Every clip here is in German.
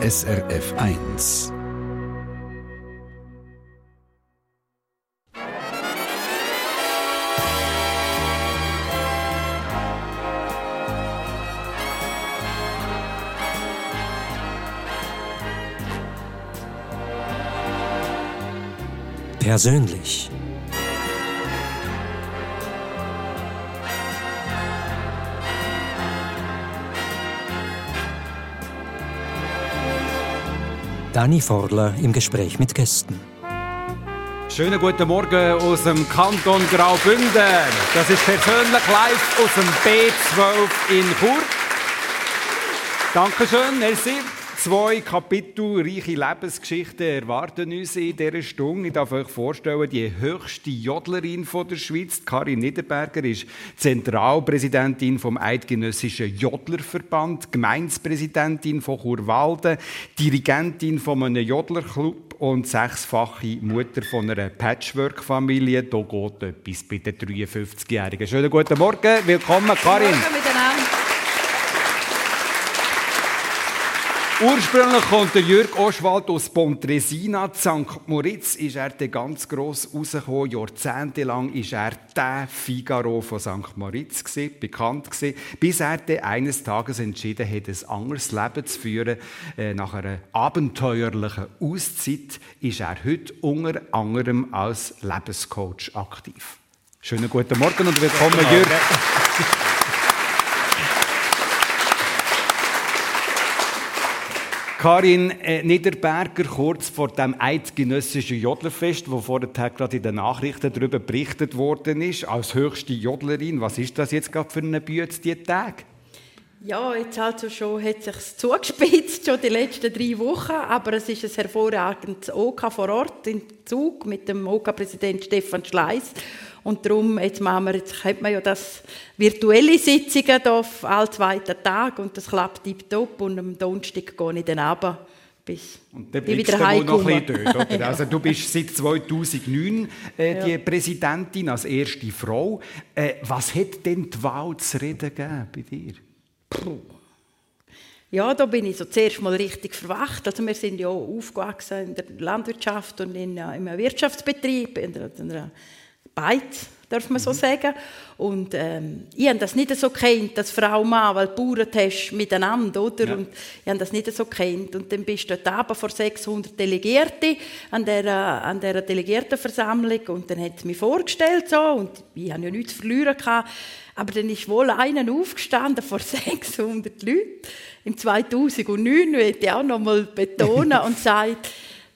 SRF 1. Persönlich. Dani Forler im Gespräch mit Gästen. Schönen guten Morgen aus dem Kanton Graubünden. Das ist persönlich live aus dem B12 in Chur. Dankeschön, merci. Zwei Kapitel reiche Lebensgeschichten erwarten uns in dieser Stunde. Ich darf euch vorstellen, die höchste Jodlerin der Schweiz, Karin Niederberger, ist Zentralpräsidentin vom Eidgenössischen Jodlerverband, Gemeindepräsidentin von Churwalden, Dirigentin von einem Jodlerclub und sechsfache Mutter von einer Patchwork-Familie. Da geht etwas bei den 53-Jährigen. Schönen guten Morgen, willkommen Karin. Guten Morgen miteinander. Ursprünglich kommt der Jürg Oswald aus Pontresina. St. Moritz ist er ganz gross rausgekommen. Jahrzehntelang war er der Figaro von St. Moritz gewesen, bekannt gewesen, bis er eines Tages entschieden hat, ein anderes Leben zu führen. Äh, nach einer abenteuerlichen Auszeit ist er heute unter anderem als Lebenscoach aktiv. Schönen guten Morgen und willkommen, Jürg. Karin äh, Niederberger, kurz vor dem eidgenössischen Jodlerfest, wo vorher gerade in den Nachrichten darüber berichtet worden ist, als höchste Jodlerin. Was ist das jetzt gerade für eine Bühne diese Tage? Ja, jetzt also schon hat sich zugespitzt, schon die letzten drei Wochen, aber es ist ein hervorragendes OK vor Ort in Zug mit dem OK-Präsident Stefan Schleiss und darum, jetzt, machen wir, jetzt hat man ja das virtuelle Sitzungen hier alle zweiten Tag und das klappt tiptop und am Donnerstag gehe ich dann runter bis und dann ich wieder heimkomme. Dort, oder? Also du bist seit 2009 äh, ja. die Präsidentin als erste Frau. Äh, was hat denn die Wahl zu reden gegeben bei dir? Puh. Ja, da bin ich so zuerst mal richtig verwacht. Also wir sind ja aufgewachsen in der Landwirtschaft und in, in einem Wirtschaftsbetrieb, in einer, in einer Beiz, darf man so mhm. sagen. Und ähm, ich habe das nicht so kennt, dass Frau Mann, weil Bauern hast miteinander, oder? Ja. Und ich habe das nicht so kennt. Und dann bist du dort oben vor 600 Delegierten an dieser, an dieser Delegiertenversammlung und dann hat es mich vorgestellt so und ich habe ja nichts zu verlieren gehabt. Aber dann ist wohl einer aufgestanden vor 600 Leuten im 2009, möchte ich auch noch mal betonen, und sagt,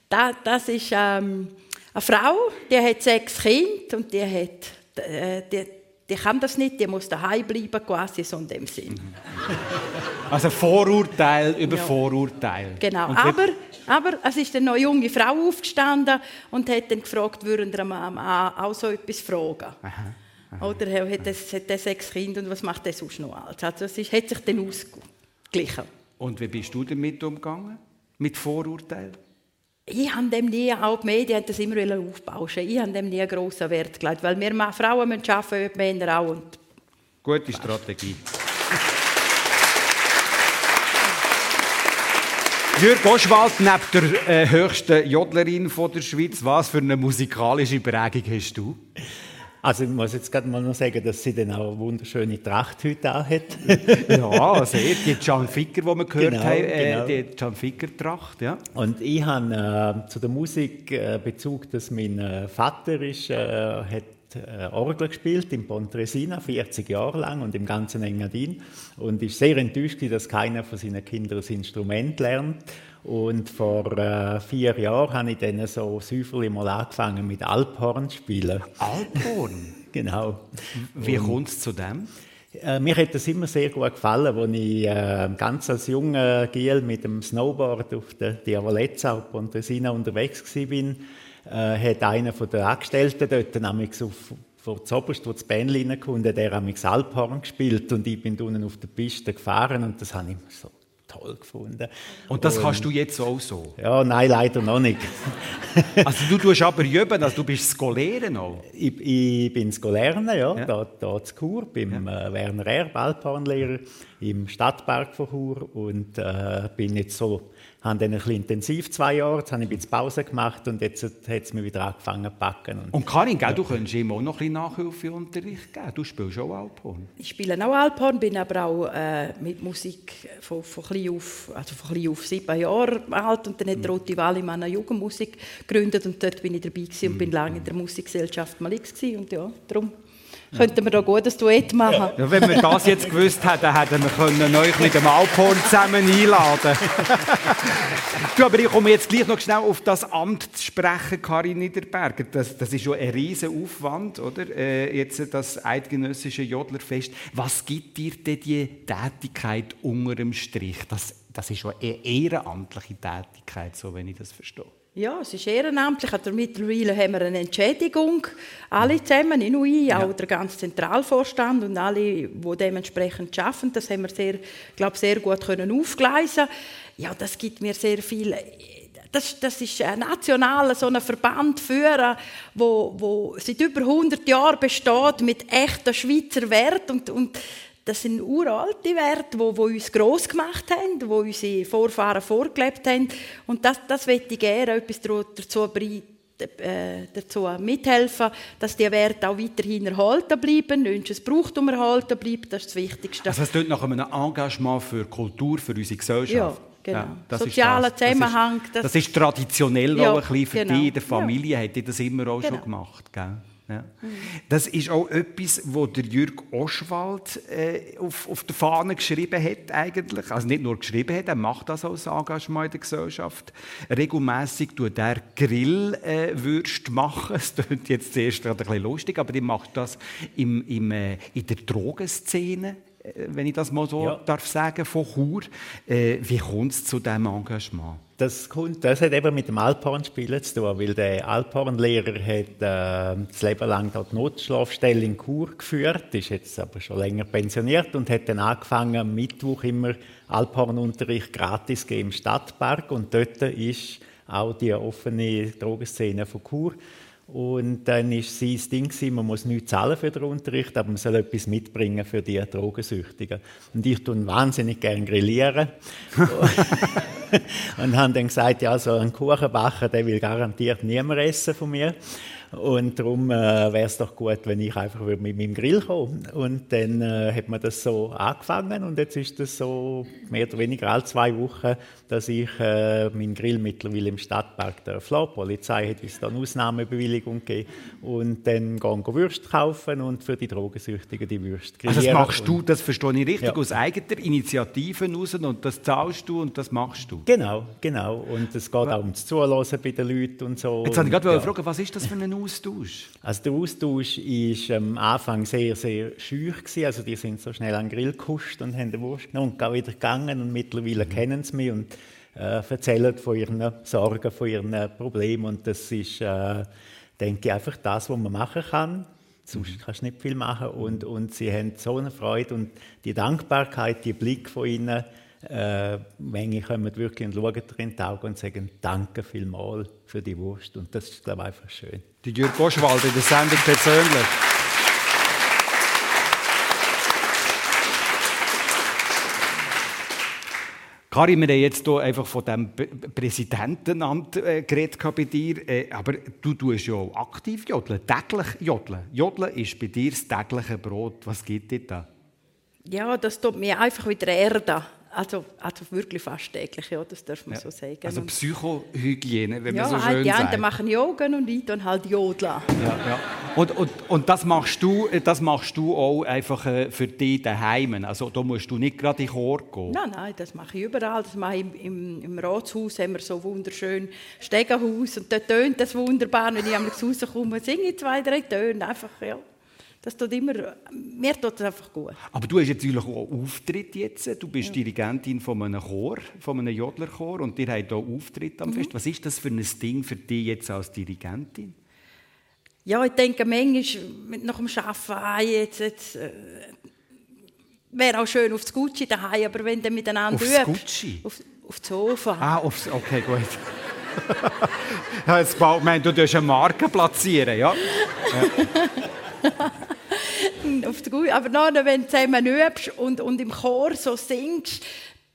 das, das ist... Ähm, eine Frau, die hat sechs Kinder und die, hat, äh, die, die kann das nicht, die muss daheim bleiben, quasi so in dem Sinn. Also Vorurteil über ja. Vorurteil. Genau, aber, aber es ist eine junge Frau aufgestanden und hat dann gefragt, würden wir Mann auch so etwas fragen. Aha. Aha. Oder er hat, das, hat sechs Kinder und was macht er sonst noch alles? Also es ist, hat sich dann ausgeglichen. Und wie bist du damit umgegangen? Mit Vorurteilen? Ich habe dem nie, auch die Medien haben das immer aufbauschen, ich habe dem nie einen grossen Wert gelegt, weil wir Frauen müssen arbeiten, Männer auch. Und Gute Strategie. Jürg Oschwald, neben der äh, höchsten Jodlerin von der Schweiz, was für eine musikalische Prägung hast du? Also ich muss jetzt gerade mal noch sagen, dass sie dann auch eine wunderschöne Tracht heute auch hat. ja, sehr. Die Can Ficker, die wir gehört genau, haben, äh, genau. die Can Ficker Tracht, ja. Und ich habe äh, zu der Musik äh, Bezug, dass mein äh, Vater ist, äh, hat Orgel gespielt in Pontresina, 40 Jahre lang und im ganzen Engadin und ist sehr enttäuscht, dass keiner von seinen Kindern das Instrument lernt. Und vor äh, vier Jahren habe ich dann so säuferlich mal angefangen mit Alphorn zu spielen. Alphorn? genau. Wie kommt es zu dem? Äh, mir hat das immer sehr gut gefallen, als ich äh, ganz als junger Giel mit dem Snowboard auf der Diavolezza auf Pontresina unterwegs war äh, hat einer von den Angestellten dort nämlich auf vor zuoberst, wo das Bändchen reinkommt, der hat Alphorn gespielt und ich bin unten auf der Piste gefahren und das habe ich so toll gefunden. Und das kannst du jetzt auch so? Ja, nein, leider noch nicht. also du tust aber üben, also du bist Skoleren auch? Ich, ich bin Skoleren, ja, ja. Da, da zu Chur, beim ja. äh, Werner Erb, Alphornlehrer im Stadtpark von Chur und äh, bin jetzt so habe dann ein bisschen intensiv zwei Jahre, jetzt habe ich ein bisschen Pause gemacht und jetzt hat es mir wieder angefangen zu packen. Und, und Karin, gell, du könntest ihm auch noch ein bisschen Nachhilfeunterricht geben. Du spielst auch Alphorn. Ich spiele auch Alphorn, bin aber auch äh, mit Musik von, von, klein auf, also von klein auf sieben Jahre alt und dann hat mhm. Rote Wali meine Jugendmusik gegründet und dort bin ich dabei gewesen und bin mhm. lange in der Musikgesellschaft Malix gewesen und ja, darum könnten wir da gut ein Duett machen. Ja, wenn wir das jetzt gewusst hätten, hätten wir können euch mit dem Alphorn zusammen einladen du, aber ich komme jetzt gleich noch schnell auf das Amt zu sprechen, Karin Niederberger. Das, das ist schon ein riesen Aufwand, oder? Äh, jetzt das eidgenössische Jodlerfest. Was gibt dir denn die Tätigkeit unter dem Strich? Das, das ist schon eine ehrenamtliche Tätigkeit, so wenn ich das verstehe. Ja, es ist ehrenamtlich. Also mittlerweile haben wir eine Entschädigung, alle zusammen, nicht nur ich, ja. auch der ganze Zentralvorstand und alle, die dementsprechend arbeiten. Das haben wir sehr, glaube sehr gut können aufgleisen. Ja, das gibt mir sehr viel. Das, das ist ein nationaler so ein Verband führen, wo, wo seit über 100 Jahren besteht mit echten Schweizer Wert und, und das sind uralte Werte, die, die uns gross gemacht haben, die unsere Vorfahren vorgelebt haben. Und das, das möchte ich gerne etwas dazu äh, dazu mithelfen, dass die Werte auch weiterhin erhalten bleiben, es Brauchtum erhalten bleibt, das ist das Wichtigste. Also es tut nach einem Engagement für Kultur, für unsere Gesellschaft. Ja, genau. Ja, das Sozialer ist das. Zusammenhang. Das ist, das ist traditionell ja, auch ein bisschen für genau. dich, in der Familie ja. hat ihr das immer auch genau. schon gemacht, gell? Ja. Das ist auch etwas, wo der Jürg Oschwald äh, auf, auf der Fahne geschrieben hat eigentlich. Also nicht nur geschrieben hat, er macht das als Engagement in der Gesellschaft. Regelmäßig tut er Grillwürste äh, machen. Das klingt jetzt zuerst ein bisschen lustig, aber er macht das im, im, äh, in der Drogenszene äh, wenn ich das mal so ja. darf sagen, von Chur. Äh, wie kommt es zu diesem Engagement? Das, kommt, das hat eben mit dem Alphorn-Spielen zu tun, weil der Alphorn-Lehrer hat äh, das Leben lang dort Notschlafstelle in Chur geführt, ist jetzt aber schon länger pensioniert und hat dann angefangen, am Mittwoch immer Alphorn-Unterricht gratis im Stadtpark und dort ist auch die offene Drogenszene von Chur und dann war sein Ding, man muss nichts zahlen für den Unterricht, aber man soll etwas mitbringen für die Drogensüchtigen. Und ich tue wahnsinnig gerne grillieren. und habe dann gesagt, ja, so einen Kuchen backen, der will garantiert niemand essen von mir. Und darum äh, wäre es doch gut, wenn ich einfach mit meinem Grill komme. Und dann äh, hat man das so angefangen und jetzt ist das so mehr oder weniger alle zwei Wochen, dass ich äh, meinen Grill mittlerweile im Stadtpark darf lassen. Die Polizei hat uns da eine Ausnahmebewilligung gegeben. Und dann gehen wir Würste kaufen und für die Drogensüchtigen die Würste grillieren. Also das machst du, das verstehe ich richtig, ja. aus eigener Initiative raus und das zahlst du und das machst du? Genau, genau. Und es geht auch ums Zuhören bei den Leuten und so. Jetzt wollte ich gerade ja. fragen, was ist das für ein Austausch? Also der Austausch war am Anfang sehr, sehr schüch. Gewesen. Also die sind so schnell an den Grill gekuscht und haben den Wurst genommen und wieder gegangen und mittlerweile mhm. kennen sie mich und äh, erzählen von ihren Sorgen, von ihren Problemen und das ist, äh, denke ich, einfach das, was man machen kann. Sonst mhm. kannst du nicht viel machen und, und sie haben so eine Freude und die Dankbarkeit, die Blick von ihnen, äh, manche kommen wirklich und schauen dir in die Augen und sagen Danke vielmals für die Wurst. Und das ist, glaube ich, einfach schön. Die Jürg Oschwald in der Sendung persönlich. Karin, wir haben jetzt hier einfach von dem Präsidentenamt äh, geredet bei dir, äh, aber du tust ja auch aktiv jodeln, täglich jodeln. Jodeln ist bei dir das tägliche Brot. Was gibt dir da? Ja, das tut mir einfach wieder erden. Also, also wirklich fast täglich, ja, das darf man ja. so sagen. Also Psychohygiene, wenn ja, man so halt schön die sagt. Einen machen Yoga und ich dann halt Jodla. Ja, ja. Und, und, und das, machst du, das machst du auch einfach äh, für dich daheim? Also da musst du nicht gerade in den Chor gehen? Nein, nein, das mache ich überall. Das mache ich im, im, im Ratshaus, haben wir so wunderschön Stegenhaus und dort tönt das wunderbar. Wenn ich einmal rauskomme, singe ich zwei, drei Töne, einfach, ja. Das tut immer, mir tut das einfach gut. Aber du hast jetzt natürlich auch Auftritt jetzt. Du bist ja. Dirigentin von einem Chor, von einem Jodlerchor und ihr habt hier Auftritt am mhm. Fest. Was ist das für ein Ding für dich jetzt als Dirigentin? Ja, ich denke manchmal nach dem Arbeiten, ah, jetzt, jetzt, äh, wäre auch schön aufs Gucci daheim, aber wenn du miteinander Aufs übst, Gucci? Auf, auf das Sofa. Ah, aufs, okay, gut. ja, jetzt bald, ich meine, du tust eine Marke platzieren, ja? auf die Gucci. Aber dann, wenn du zusammen übst und, und im Chor so singst,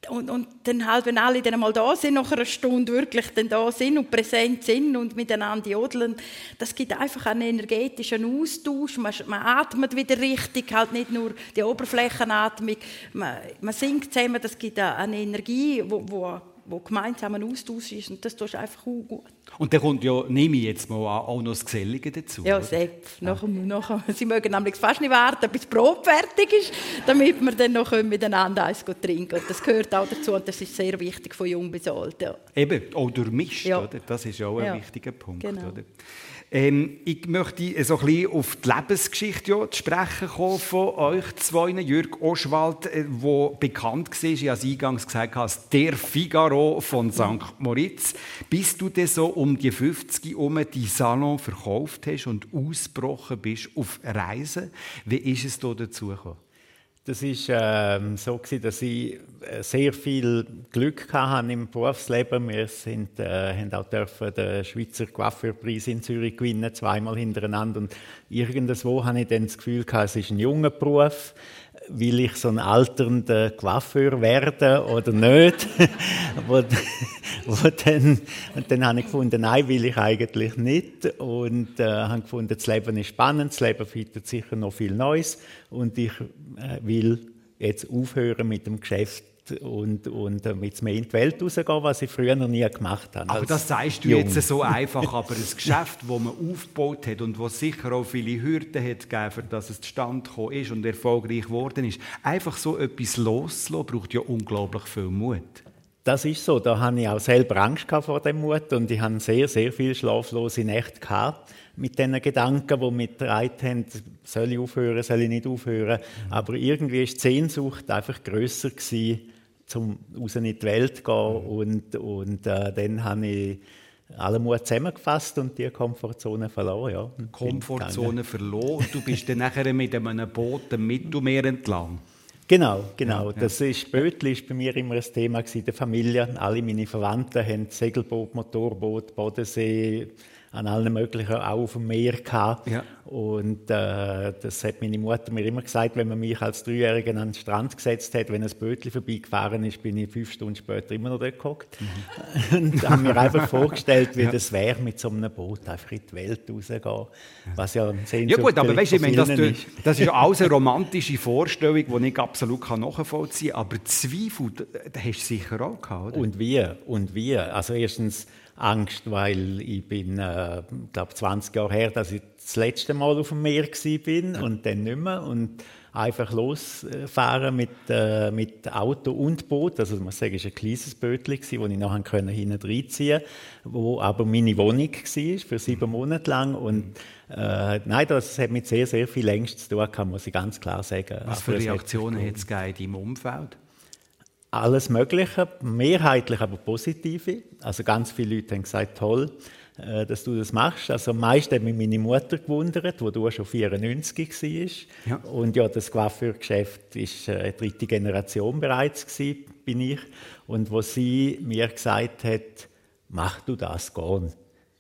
und, und dann halt, wenn alle dann mal da sind, nach einer Stunde wirklich dann da sind und präsent sind und miteinander jodeln, das gibt einfach einen energetischen Austausch. Man, man atmet wieder richtig, halt nicht nur die Oberflächenatmung. Man, man singt zusammen, das gibt eine Energie, wo, wo wo gemeinsam ein Austausch ist und das tust du einfach auch gut. Und dann kommt ja, nehme ich jetzt mal an, auch noch das Gesellige dazu. Ja, selbst. Ja. Nachher, nachher, sie mögen nämlich fast nicht warten, bis die Probe fertig ist, damit wir dann noch miteinander eins trinken Das gehört auch dazu und das ist sehr wichtig von jung bis alt. Ja. Eben, auch durchmischt, ja. oder? das ist auch ein ja. wichtiger Punkt. Genau. Oder? Ähm, ich möchte so ein bisschen auf die Lebensgeschichte ja, zu sprechen kommen von euch zwei. Jürg Oschwald, der äh, bekannt war, ich habe eingangs gesagt, als der Figaro von St. Moritz. Bis du denn so um die 50 um die Salon verkauft hast und ausgebrochen bist auf Reisen, wie ist es da dazu gekommen? Das ist ähm, so gewesen, dass ich äh, sehr viel Glück hatte im Berufsleben. Wir sind, äh, haben auch dürfen den Schweizer Coiffeurpreis in Zürich gewinnen, zweimal hintereinander. Und irgendwo hatte ich dann das Gefühl es ist ein junger Beruf will ich so ein alternder Coiffeur werden oder nicht? wo, wo dann, und dann habe ich gefunden, nein, will ich eigentlich nicht. Und äh, habe gefunden, das Leben ist spannend, das Leben bietet sicher noch viel Neues. Und ich äh, will jetzt aufhören mit dem Geschäft und, und mit mehr in die Welt rausgehen, was ich früher noch nie gemacht habe. Aber das sagst du Jung. jetzt so einfach, aber ein Geschäft, das man aufgebaut hat und was sicher auch viele Hürden hat gegeben, dass es zustande gekommen ist und erfolgreich geworden ist, einfach so etwas loszulassen, braucht ja unglaublich viel Mut. Das ist so. Da hatte ich auch selber Angst vor dem Mut und ich hatte sehr, sehr viele schlaflose Nächte gehabt mit diesen Gedanken, die mich getragen haben, soll ich aufhören, soll ich nicht aufhören. Mhm. Aber irgendwie war die Sehnsucht einfach grösser gewesen, zum raus in die Welt zu gehen. Und, und äh, dann habe ich alle Mut zusammengefasst und die Komfortzone verloren. Ja. Komfortzone verloren. Du bist dann nachher mit einem Boot im Mittelmeer entlang. Genau, genau. Ja, ja. Das ist, Bötli ist bei mir immer ein Thema in der Familie. Alle meine Verwandten haben Segelboot, Motorboot, Bodensee, an allen möglichen, auch auf dem Meer gehabt. Ja. Und äh, das hat meine Mutter mir immer gesagt, wenn man mich als Dreijährigen an den Strand gesetzt hat, wenn ein Bötchen vorbeigefahren ist, bin ich fünf Stunden später immer noch dort gehockt. Mhm. Und habe mir einfach vorgestellt, wie ja. das wäre, mit so einem Boot einfach in die Welt rauszugehen. Was ja ein Ja gut, aber weißt ich meine, das, ist. das ist alles eine romantische Vorstellung, die ich absolut nachvollziehen kann. Aber Zweifel, da hast du sicher auch gehabt, oder? Und wie? Und wie? Also erstens Angst, weil ich bin, äh, glaube 20 Jahre her, dass ich das letzte Mal auf dem Meer bin und dann nicht mehr und einfach losfahren mit, äh, mit Auto und Boot. Also muss sagen, es war ein kleines Bötchen, das ich nachher können hinten reinziehen konnte, wo aber meine Wohnung war für sieben Monate lang und äh, nein, das hat mit sehr, sehr viel Ängsten zu tun muss ich ganz klar sagen. Was für Reaktionen hat es in deinem Umfeld? Alles Mögliche, mehrheitlich aber positive. Also ganz viele Leute haben gesagt, toll, äh, dass du das machst. Also am meisten hat mich meine Mutter gewundert, wo du schon 94 warst. Ja. Und ja, das Coiffeurgeschäft ist äh, dritte Generation bereits gewesen, bin ich. Und wo sie mir gesagt hat, mach du das, gehen.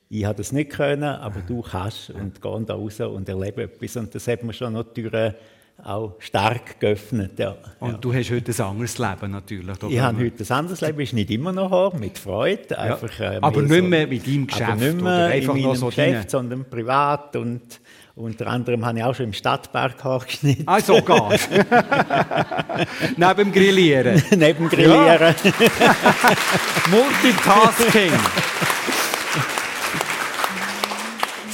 Ich habe das nicht können, aber du kannst und geh da raus und erlebe etwas. Und das hat mir schon noch die auch stark geöffnet. Ja. Und ja. du hast heute ein anderes Leben natürlich. Ich habe heute ein anderes Leben, ist nicht immer noch haben, mit Freude. Einfach, äh, aber nicht mehr mit deinem Geschäft? Aber nicht mehr einfach in meinem so Geschäft, deine... sondern privat und unter anderem habe ich auch schon im Stadtpark geschnitten. Ah, sogar? Neben dem Grillieren? Neben dem Grillieren. Multitasking.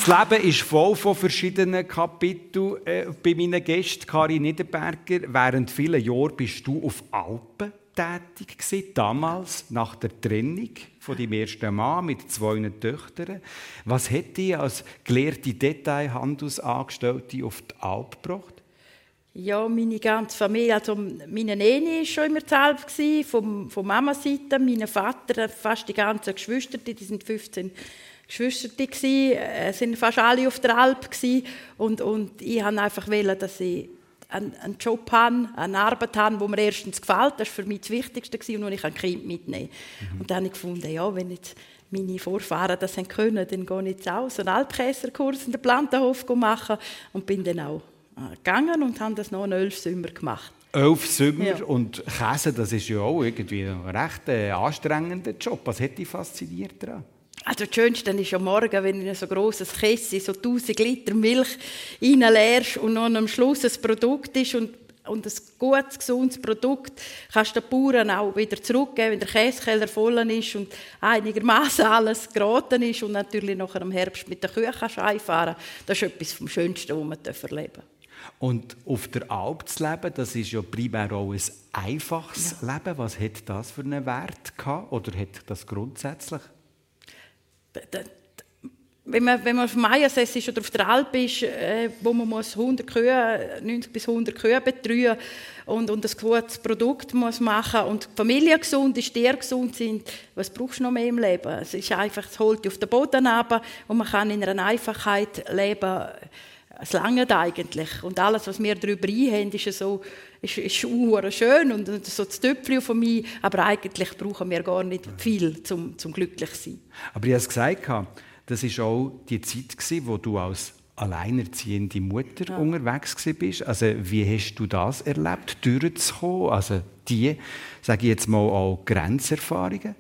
Das Leben ist voll von verschiedenen Kapiteln äh, bei meinen Gästen. Karin Niederberger, während vielen Jahren bist du auf Alpen tätig gewesen, damals nach der Trennung von deinem ersten Mann mit zwei Töchtern. Was hat dich als gelehrte Detailhandelsangestellte auf die Alp gebracht? Ja, meine ganze Familie, also meine Nene war schon immer Alp, von, von Mama-Seite, mein Vater, fast die ganzen Geschwister, die sind 15 Geschwister es äh, sind fast alle auf der Alp und, und ich wollte einfach wollen, dass sie einen, einen Job habe, eine Arbeit habe, wo mir erstens gefällt. Das war für mich das Wichtigste und wo ich ein Kind mitnehmen mhm. Und dann habe ich gefunden, ja, wenn jetzt meine Vorfahren das haben können, dann gehe ich jetzt auch so einen Alpkäserkurs in der Plantenhof machen und bin dann auch äh, gegangen und habe das noch elf Sommer gemacht. Elf Sommer ja. und Käse, das ist ja auch irgendwie ein recht äh, anstrengender Job. Was hat dich fasziniert daran? Also das Schönste ist ja morgen, wenn du in so grosses Kessel so 1000 Liter Milch reinleerst und noch am Schluss ein Produkt ist und, und ein gutes, gesundes Produkt kannst du den Bauern auch wieder zurückgeben, wenn der Käsekeller voll ist und einigermaßen alles geraten ist und natürlich nachher im Herbst mit Kühen kannst einfahren Das ist etwas vom Schönsten, was man erleben darf. Und auf der Alp zu leben, das ist ja primär auch ein einfaches ja. Leben. Was hat das für einen Wert gehabt? Oder hat das grundsätzlich? Wenn man, wenn man auf Meiersess ist oder auf der Alp ist, äh, wo man muss 100 Kühe, 90 bis 100 Kühe betreuen und, und ein gutes Produkt muss machen und die Familie gesund ist, die gesund sind, was brauchst du noch mehr im Leben? Es ist einfach, es holt dich auf den Boden ab und man kann in einer Einfachheit leben. Es langt eigentlich. Und alles, was wir darüber einhaben, ist so, ist, ist schön und, so das Töpfchen von mir. Aber eigentlich brauchen wir gar nicht viel, um zum glücklich zu sein. Aber ich habe es gesagt, das war auch die Zeit, wo du als alleinerziehende Mutter ja. unterwegs bist. Also wie hast du das erlebt, durchzukommen? Also die, sage ich jetzt mal, auch Grenzerfahrungen?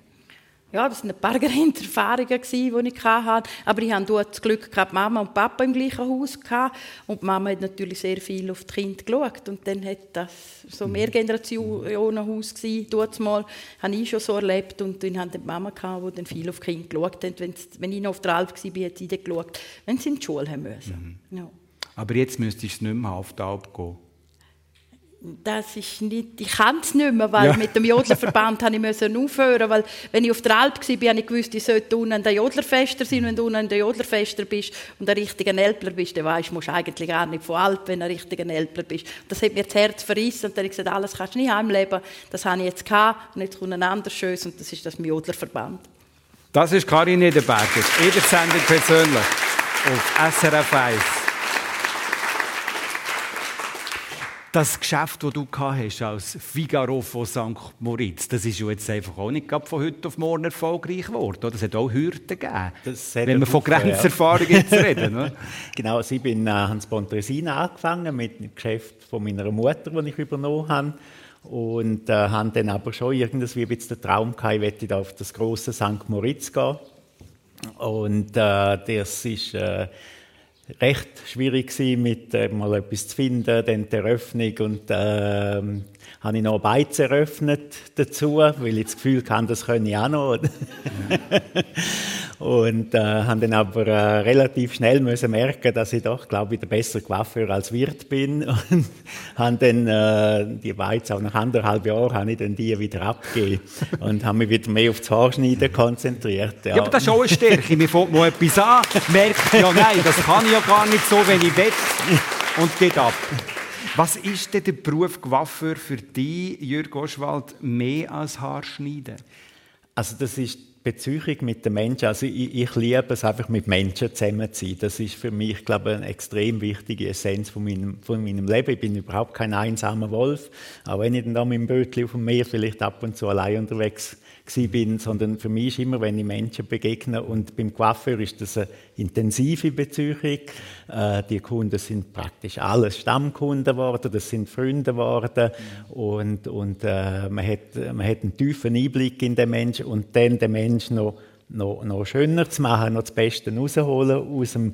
Ja, das waren ein paar Grenzerfahrungen, die ich hatte. Aber ich hatte das Glück, gehabt, Mama und Papa im gleichen Haus gehabt. Und die Mama hat natürlich sehr viel auf die Kinder geschaut. Und dann hat das so mehr Generationen-Haus gewesen. Dort mal habe ich schon so erlebt. Und dann hatte die Mama, gehabt, die dann viel auf die Kinder geschaut hat. Wenn ich noch auf der Alp war, hat sie dann geschaut, wenn sie in die Schule haben müssen. Mhm. Ja. Aber jetzt müsstest du nicht mehr auf die Alp gehen das ist nicht, ich kann es nicht mehr, weil ja. mit dem Jodlerverband habe ich aufhören weil wenn ich auf der Alp war, habe ich gewusst, ich sollte unten der Jodlerfester sein. Wenn du unten der Jodlerfester bist und ein richtiger Elbler bist, dann weißt du, musst eigentlich gar nicht von Alp, wenn du ein richtiger Elbler bist. Das hat mir das Herz verrissen und dann habe ich gesagt, alles kannst du nicht heimleben. Das habe ich jetzt gehabt und jetzt kommt ein anderes Schönes und das ist das Jodlerverband. Das ist Karin Niederberger, jeder Sendung persönlich auf SRF 1. Das Geschäft, das du hast als Figaro von St. Moritz, das ist jetzt einfach auch nicht von heute auf morgen erfolgreich geworden. Das hat auch Hürden gegeben, wenn wir von Grenzerfahrung jetzt reden. Ne? genau, also ich bin äh, Hans Pontresina angefangen mit dem Geschäft von meiner Mutter, das ich übernommen habe. Und äh, habe dann aber schon irgendwie bisschen den Traum gehabt, ich möchte auf das große St. Moritz gehen. Und äh, das ist... Äh, recht schwierig gewesen, mit äh, mal etwas zu finden, dann die Eröffnung und äh, habe ich noch Beiz eröffnet dazu, weil ich das Gefühl hatte, das könne ich auch noch. und äh, habe dann aber äh, relativ schnell müssen merken, dass ich doch, glaube ich, der bessere Coiffeur als Wirt bin und habe dann äh, die Beiz auch nach anderthalb Jahren habe ich dann die wieder abgegeben und habe mich wieder mehr auf das Haarschneiden konzentriert. Ja. ja, aber das ist auch eine Stärke. Mir fängt mal etwas an, merkt, ja nein, das kann ich ja gar nicht so, wenn ich will und geht ab. Was ist denn der Beruf Coiffeur für dich, Jürg Oswald, mehr als Haarschneiden? Also das ist Beziehung mit den Menschen, also ich, ich, liebe es einfach mit Menschen zusammen zu sein. Das ist für mich, glaube ich, eine extrem wichtige Essenz von meinem, von meinem Leben. Ich bin überhaupt kein einsamer Wolf, auch wenn ich dann da mit dem Bötchen auf dem Meer vielleicht ab und zu allein unterwegs bin, sondern für mich ist immer, wenn ich Menschen begegne und beim Coiffeur ist das eine intensive Beziehung. Äh, die Kunden sind praktisch alles Stammkunden geworden, das sind Freunde geworden und, und äh, man, hat, man hat einen tiefen Einblick in den Menschen und dann den Menschen noch noch, noch schöner zu machen, noch das Beste rausholen aus dem,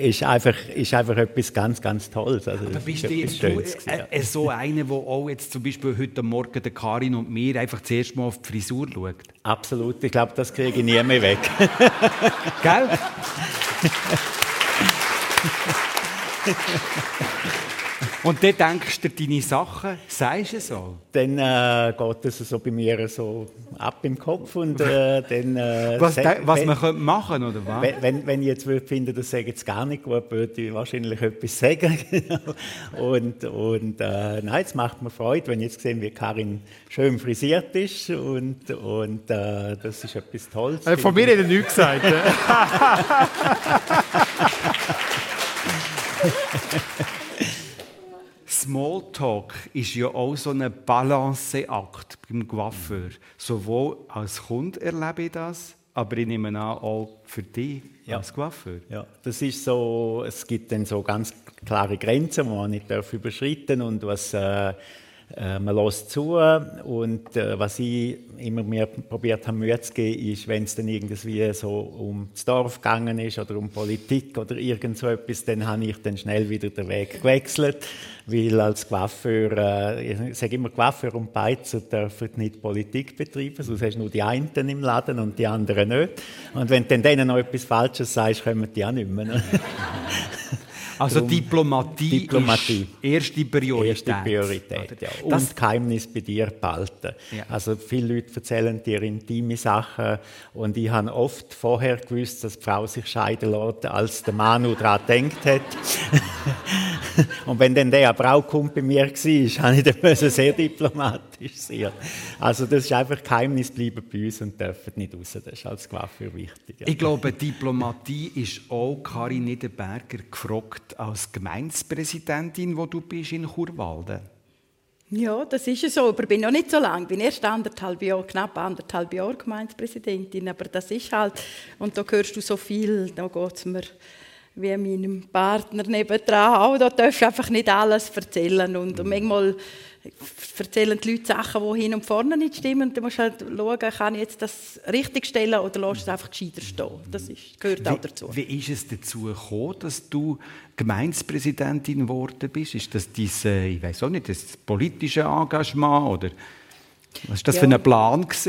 ist einfach, ist einfach etwas ganz, ganz Tolles. Also, Aber bist du jetzt du, äh, äh, so einer, der auch jetzt zum Beispiel heute Morgen der Karin und mir einfach zuerst mal auf die Frisur schaut? Absolut, ich glaube, das kriege ich nie mehr weg. Gell? Und dann denkst du deine Sachen, sagst du so? Dann äh, geht es so bei mir so ab im Kopf und äh, dann... Äh, was, was wenn, man könnte machen, oder was? Wenn, wenn ich jetzt würde finden, das sage jetzt gar nicht gut, würde ich wahrscheinlich etwas sagen. und und äh, nein, es macht mir Freude, wenn ich jetzt sehe, wie Karin schön frisiert ist und, und äh, das ist etwas Tolles. Äh, von mir hat er nichts gesagt. Smalltalk ist ja auch so ein Balanceakt beim Coiffeur. Sowohl als Kunde erlebe ich das, aber ich nehme an, auch für dich ja. als Coiffeur. Ja, das ist so, es gibt dann so ganz klare Grenzen, die man nicht überschreiten darf und was äh, man lässt zu und äh, was ich immer mir probiert habe, Mühe zu geben, ist, wenn es dann irgendwie so um das Dorf gegangen ist oder um Politik oder irgend so etwas, dann habe ich dann schnell wieder den Weg gewechselt, weil als Coiffeur, äh, ich sage immer, Coiffeur und Beizer dürfen nicht Politik betreiben, sonst hast du nur die einen im Laden und die anderen nicht. Und wenn du denen noch etwas Falsches sagst, kommen die auch nicht mehr. Also Darum, Diplomatie, Diplomatie ist erste Priorität. Erste Priorität, ja. Und das Geheimnis bei dir behalten. Ja. Also viele Leute erzählen dir intime Sachen und ich habe oft vorher gewusst, dass die Frau sich scheiden lässt, als der Manu daran gedacht hat. und wenn dann der Braukund bei mir war, habe ich dann sehr diplomatisch sein. Also das ist einfach Geheimnis bleiben bei uns und dürfen nicht raus. Das ist als Coiffeur wichtig. Ja. Ich glaube, Diplomatie ist auch Karin Niederberger gefragt als Gemeindepräsidentin, wo du bist in Churwalden. Ja, das ist so, aber ich bin noch nicht so lange. Ich bin erst anderthalb Jahre, knapp anderthalb Jahre Gemeindepräsidentin, aber das ist halt, und da hörst du so viel, da geht es mir wie meinem Partner nebendran auch, da darfst du einfach nicht alles erzählen und manchmal erzählen die Leute Sachen, die hin und vorne nicht stimmen. Und du musst halt schauen, kann ich jetzt das richtig stellen oder lass es einfach gescheiter stehen. Das ist, gehört wie, auch dazu. Wie ist es dazu gekommen, dass du Gemeindepräsidentin geworden bist? Ist das dein, ich weiß auch nicht, das politische Engagement oder was war das ja. für ein Plan?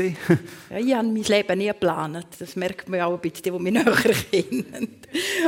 ja, ich habe mein Leben nie geplant. Das merkt man auch ein bisschen, die mich näher kennen.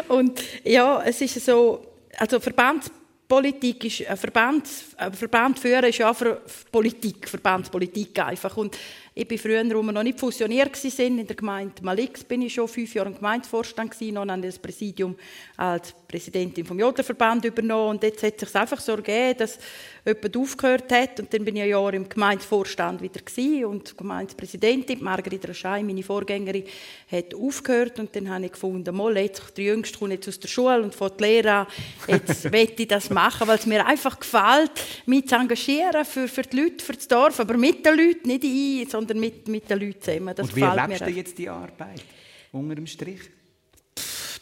Und ja, es ist so, also Verbands Politik ist ein Verband, ein Verband führen ist ja für Politik, Verbandspolitik einfach. Und ich war früher, als wir noch nicht fusioniert waren in der Gemeinde Malix, bin ich schon fünf Jahre im Gemeindevorstand gewesen, noch an das Präsidium als Präsidentin vom Jodlerverband übernommen. Und jetzt hat es sich einfach so ergeben, dass jemand aufgehört hat. Und dann bin ich ein Jahr im Gemeindevorstand wieder gewesen. Und die Gemeindepräsidentin, Margarita Raschei, meine Vorgängerin, hat aufgehört. Und dann habe ich gefunden, mal, jetzt, der Jüngste kommt jetzt aus der Schule und von der Lehre an, jetzt möchte ich das machen, weil es mir einfach gefällt, mich zu engagieren für, für die Leute, für das Dorf, aber mit den Leuten, nicht ich, sondern mit, mit den Leuten zusammen. Das und wie erlebst du jetzt die Arbeit, unter dem Strich?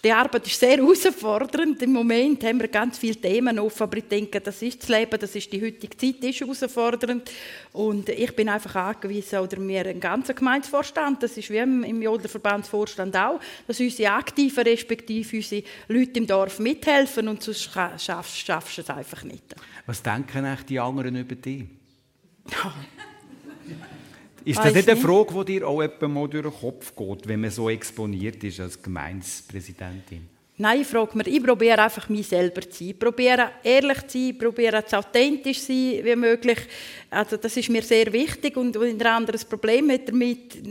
Die Arbeit ist sehr herausfordernd. Im Moment haben wir ganz viele Themen offen, aber ich denke, das ist das Leben, das ist die heutige Zeit, ist herausfordernd. Und ich bin einfach angewiesen, oder wir einen ganzen Gemeindevorstand, das ist wie im, Joderverbandsvorstand auch, dass unsere Aktiven, respektive unsere Leute im Dorf mithelfen und sonst schaffst, schaffst du es einfach nicht. Was denken eigentlich die anderen über dich? Ist das nicht eine Frage, die dir auch mal durch den Kopf geht, wenn man so exponiert ist als Gemeindepräsidentin? Nein, ich frage mich, ich probiere einfach mich selber zu sein. Ich probiere ehrlich zu sein, probiere so authentisch zu sein wie möglich. Also das ist mir sehr wichtig und wenn andere ein Problem hat damit,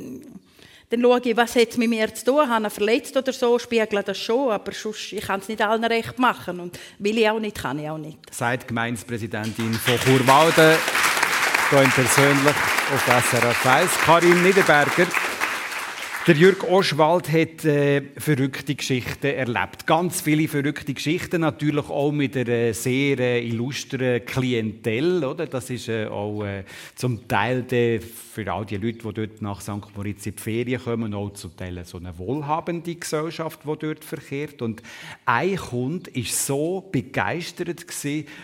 dann schaue ich, was hat es mit mir zu tun, habe ich verletzt oder so, spiegle das schon, aber sonst, ich kann es nicht allen recht machen und will ich auch nicht, kann ich auch nicht. Seit Gemeindepräsidentin von Churwalden, hier persönlich auf SRF 1. Karin Niederberger. Der Jürg Oschwald hat äh, verrückte Geschichten erlebt. Ganz viele verrückte Geschichten, natürlich auch mit einer sehr äh, illustren Klientel. Oder? Das ist äh, auch äh, zum Teil de, für all die Leute, die dort nach St. Moritz in die Ferien kommen, auch zum Teil so eine wohlhabende Gesellschaft, die dort verkehrt. Und ein Kunde war so begeistert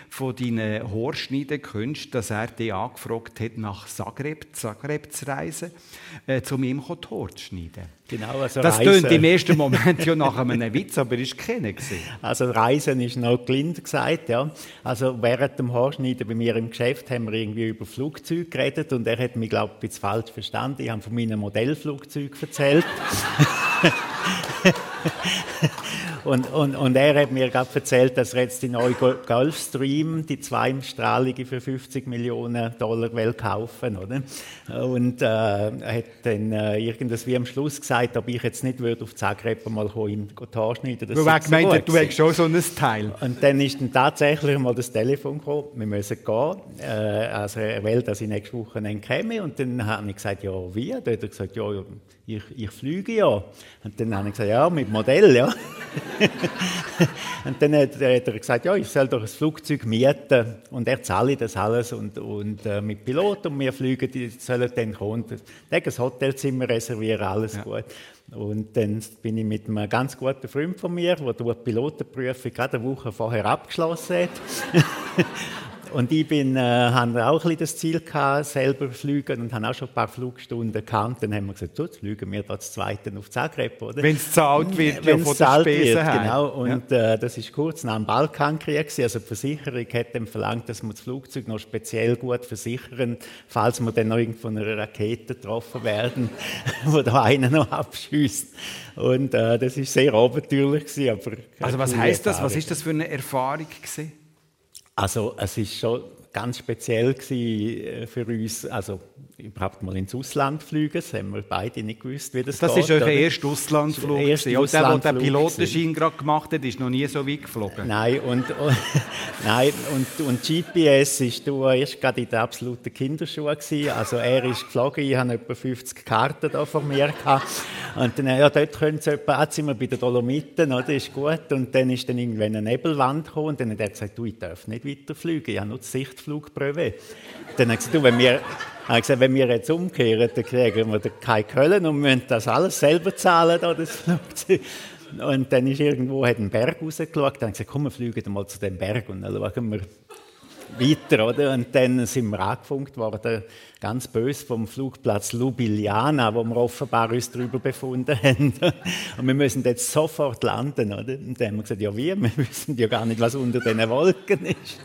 von deinen Horschneidenkünsten, dass er dich angefragt hat, nach Zagreb, Zagreb zu reisen, äh, um ihm zu schneiden. Genau, also das klingt im ersten Moment ja nach einem Witz, aber ist keiner Also Reisen ist noch blind gesagt, ja. Also während dem Haarschneiden bei mir im Geschäft haben wir irgendwie über Flugzeuge geredet und er hat mich glaube ich falsch verstanden. Ich habe von meinem Modellflugzeug erzählt. Und, und, und er hat mir gerade erzählt, dass er jetzt die neue Gulfstream, die zweistrahlige für 50 Millionen Dollar will kaufen, oder? Und äh, er hat dann äh, irgendwas wie am Schluss gesagt, ob ich jetzt nicht würde auf Zagreb mal Haare schneiden würde. Du hast gemeint, du hättest schon so ein Teil. Und dann ist dann tatsächlich mal das Telefon gekommen, wir müssen gehen. Äh, also er will, dass ich nächste Woche käme. Und dann habe ich gesagt, ja, wie? Dann hat er gesagt, ja, ich, ich fliege ja. Und dann habe ich gesagt, ja, mit Modell, ja. und dann hat, er gesagt, ja, ich soll doch ein Flugzeug mieten und er zahle das alles und, und äh, mit Pilot und wir fliegen, die sollen dann kommen. Dann ein Hotelzimmer reservieren, alles ja. gut. Und dann bin ich mit einem ganz guten Freund von mir, der die Pilotenprüfung gerade eine Woche vorher abgeschlossen hat. Und ich bin, äh, hatte auch ein das Ziel gehabt, selber fliegen und habe auch schon ein paar Flugstunden gehabt. Dann haben wir gesagt, so, jetzt fliegen wir da das Zweite auf Zagreb, oder? Wenn es zahlt wird, Wenn es zahlt wird, genau. Und ja. äh, das ist kurz nach dem Balkankrieg Also die Versicherung hat dann verlangt, dass wir das Flugzeug noch speziell gut versichern, falls wir dann noch irgendwo von einer Rakete getroffen werden, wo da einer noch abschießt. Und äh, das ist sehr abenteuerlich gewesen, aber Also was heißt das? Was ist das für eine Erfahrung gewesen? Also es ist schon ganz speziell äh, für uns, also überhaupt mal ins Ausland fliegen. Das haben wir beide nicht gewusst, wie das, das geht. Das ist euer erster Auslandflug. Der, erste der, der den Pilotenschein gerade gemacht hat, ist noch nie so weit geflogen. Nein, und, und nein, und, und GPS ist du erst gerade in der absoluten Kinderschuhe gewesen. Also er ist geflogen, ich habe etwa 50 Karten da von mir gehabt. Und dann, ja, dort können sie etwa, sind wir bei den Dolomiten, oder, ist gut. Und dann ist dann irgendwann eine Nebelwand gekommen und dann hat er gesagt, du, ich darf nicht weiterfliegen, ich habe nur die Sichtflugprüfe. Dann hat er gesagt, du, wenn wir habe gesagt, wenn wir jetzt umkehren, dann kriegen wir keine Köln und müssen das alles selber zahlen, da, das Flugzeug. Und dann ist irgendwo, hat ein Berg rausgeschaut, dann habe ich gesagt, komm, wir fliegen mal zu dem Berg und dann schauen wir weiter, oder? Und dann sind wir angefunkt worden, ganz böse vom Flugplatz Ljubljana, wo wir offenbar uns darüber befunden haben. Und wir müssen jetzt sofort landen, oder? Und dann haben wir gesagt, ja wie? Wir wissen ja gar nicht, was unter diesen Wolken ist.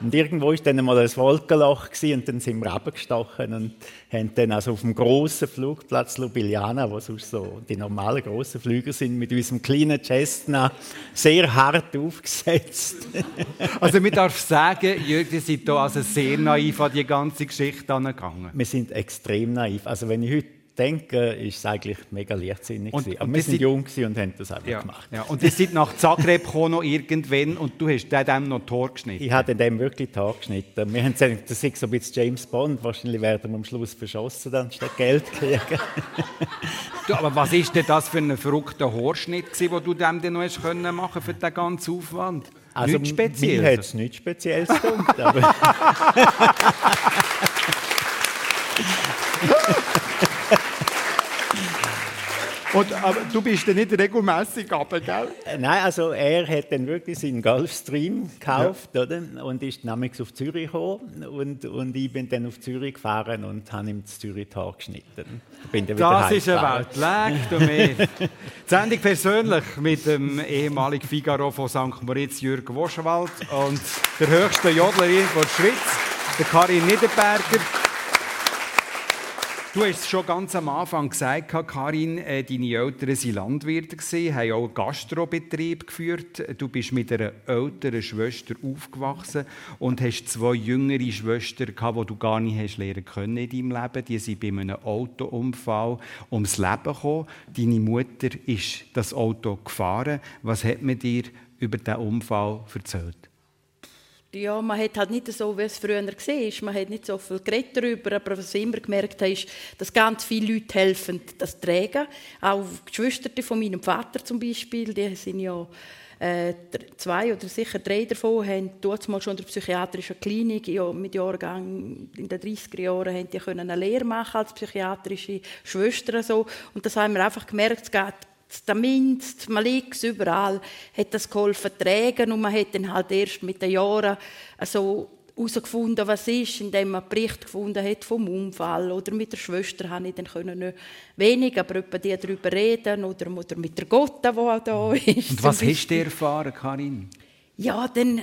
Und irgendwo ist dann mal ein Wolkenloch gewesen, und dann sind wir abgestochen und haben dann also auf dem großen Flugplatz Ljubljana, wo sonst so die normalen großen Flüger sind, mit unserem kleinen Cessna sehr hart aufgesetzt. also man darf sagen, Jürgen, Sie sind hier also sehr naiv an die ganze Geschichte angegangen. Wir sind extrem naiv. Also wenn ich heute denke, ist es eigentlich mega leichtsinnig. Und, und Aber wir sind jung und haben das einfach ja, gemacht. Ja. Und ihr seid nach Zagreb gekommen noch irgendwann und du hast dem noch Tor geschnitten. Ich habe dem wirklich Tor geschnitten. Wir haben gesagt, das ist so ein bisschen James Bond. Wahrscheinlich werden wir am Schluss verschossen, dann statt Geld kriegen. du, aber was ist denn das für ein verrückter Haarschnitt, den du dem dann noch hast können machen für den ganzen Aufwand? Also, nichts Spezielles? Mir hat es nichts Spezielles gedacht, Und, aber du bist ja nicht regelmäßig runter, gell? Äh, nein, also er hat dann wirklich seinen Gulfstream gekauft ja. oder? und ist nämlich auf Zürich gekommen und, und ich bin dann auf Zürich gefahren und habe ihm das Zürich Tor geschnitten. Bin dann das ist eine Welt, leg du mir. Die Sendung persönlich mit dem ehemaligen Figaro von St. Moritz, Jürgen Woschwald und der höchsten Jodlerin der Schweiz, der Karin Niederberger. Du hast es schon ganz am Anfang gesagt, Karin, äh, deine Eltern waren Landwirte, haben auch einen Gastrobetrieb geführt. Du bist mit einer älteren Schwester aufgewachsen und hast zwei jüngere Schwestern die du gar nicht hast lernen können in deinem Leben. Die sind bei einem Autounfall ums Leben gekommen. Deine Mutter ist das Auto gefahren. Was hat man dir über diesen Unfall erzählt? Ja, man hat halt nicht so, wie es früher war. Man hat nicht so viel geredet darüber, aber was ich immer gemerkt habe, ist, dass ganz viele Leute helfen, das tragen. Auch die Geschwister von meinem Vater zum Beispiel, die sind ja äh, zwei oder sicher drei davon haben mal schon in der psychiatrischen Klinik ja, mit Jahrgang in den 30er Jahren haben die können eine Lehre machen als psychiatrische Schwestern so und das haben wir einfach gemerkt, es geht Testament, man liegt es überall, hat das geholfen tragen und man hat dann halt erst mit den Jahren so herausgefunden, was ist, indem man einen Bericht gefunden hat vom Unfall oder mit der Schwester habe ich dann können wenig, aber etwa die darüber reden oder, oder mit der Gotte, die da ist. Und was hast du erfahren, Karin? Ja, dann,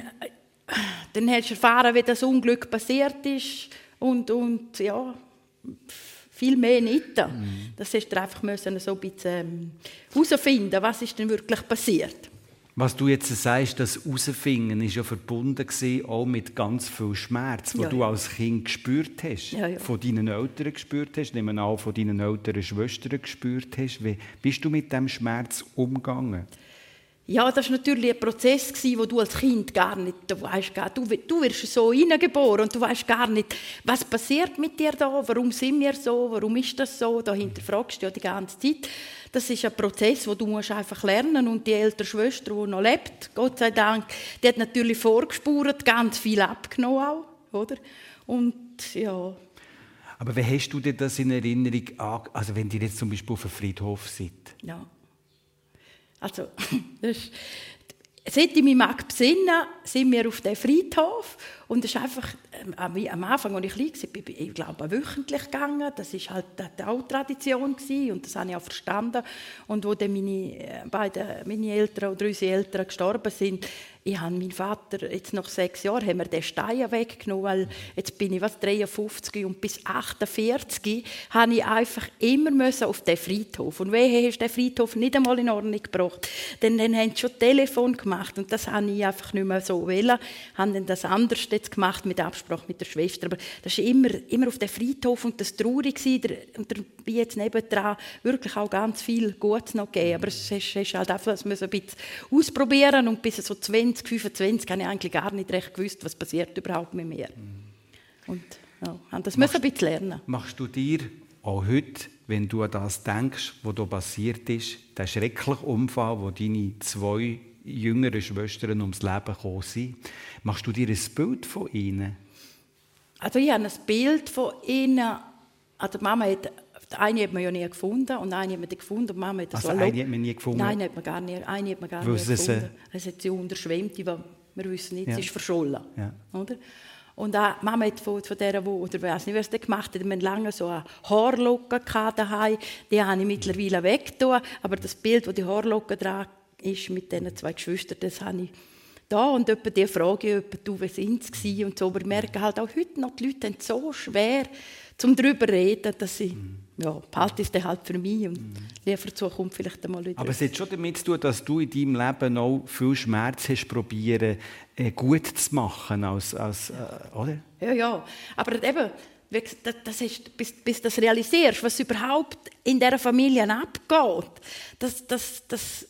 dann hast du erfahren, wie das Unglück passiert ist und, und ja viel mehr nicht. Mhm. Das hast du einfach müssen so ein bisschen herausfinden, ähm, was ist denn wirklich passiert. Was du jetzt sagst, das herausfinden, ist ja verbunden auch mit ganz viel Schmerz, den ja, du als Kind gespürt hast, ja, ja. von deinen Eltern gespürt hast, nehmen auch von deinen älteren Schwestern gespürt hast. Wie bist du mit dem Schmerz umgegangen? Ja, das war natürlich ein Prozess, wo du als Kind gar nicht, du weißt gar, du, du wirst so hineingeboren und du weißt gar nicht, was passiert mit dir da, warum sind wir so, warum ist das so, da hinterfragst du ja die ganze Zeit. Das ist ein Prozess, wo du musst einfach lernen und die ältere Schwester, die noch lebt, Gott sei Dank, die hat natürlich vorgespurt, ganz viel abgenommen auch, oder? Und ja. Aber wie hast du dir das in Erinnerung, also wenn ihr jetzt zum Beispiel auf einem Friedhof seid? Ja. Also, das seit ich mich mag besinnen, sind wir auf dem Friedhof und es ist einfach, ähm, am Anfang, als ich klein war, ich glaube wöchentlich gegangen. Das war halt auch Tradition und das habe ich auch verstanden. Und wo dann meine äh, beiden, meine Eltern oder unsere Eltern gestorben sind, ich habe meinen Vater, jetzt nach sechs Jahren, haben wir den Stein weggenommen, weil jetzt bin ich was, 53 und bis 48 habe ich einfach immer müssen auf den Friedhof. Und wehe, hast du den Friedhof nicht einmal in Ordnung gebracht. Denn dann haben sie schon Telefon gemacht und das habe ich einfach nicht mehr so wollen. Haben dann das anders jetzt gemacht mit Absprache mit der Schwester. Aber das ist immer, immer auf den Friedhof und das traurig war. Und da bin jetzt nebendran wirklich auch ganz viel Gutes noch gegeben. Aber es ist halt einfach, das müssen ein bisschen ausprobieren und bis so 20 20, 25 habe ich eigentlich gar nicht recht gewusst, was passiert überhaupt mit mir. Und ja, das müssen wir ein bisschen lernen. Machst du dir auch heute, wenn du an das denkst, was da passiert ist, der schreckliche Unfall, wo deine zwei jüngeren Schwestern ums Leben gekommen sind, machst du dir ein Bild von ihnen? Also ich habe ein Bild von ihnen. Also Mama hat eine hat man ja nie gefunden und eine hat man gefunden und Mama hat das also eine hat man nie gefunden? Nein, hat man gar nie, eine hat man gar nie gefunden. Es hat sie unterschwemmt, wir wissen nicht, ja. sie ist verschollen. Ja. Oder? Und auch, Mama hat von, von der, wo, oder weiß nicht, wer es gemacht hat, wir lange so eine Haarlocke daheim, die habe ich mittlerweile weggetan, aber das Bild, wo die Haarlocke dran ist mit diesen zwei Geschwistern, das habe ich da und etwa die Frage, ob du, wie sind sie und so, aber wir merken halt auch heute noch, die Leute haben so schwer, zum darüber reden, dass sie mhm ja, behalte es dann halt für mich und mhm. lieber Zukunft vielleicht einmal wieder. Aber es hat schon damit zu tun, dass du in deinem Leben auch viel Schmerz hast probieren, äh, gut zu machen, als, als äh, oder? Ja, ja, aber eben, das ist, bis, bis du das realisierst, was überhaupt in dieser Familie abgeht, das, das, das,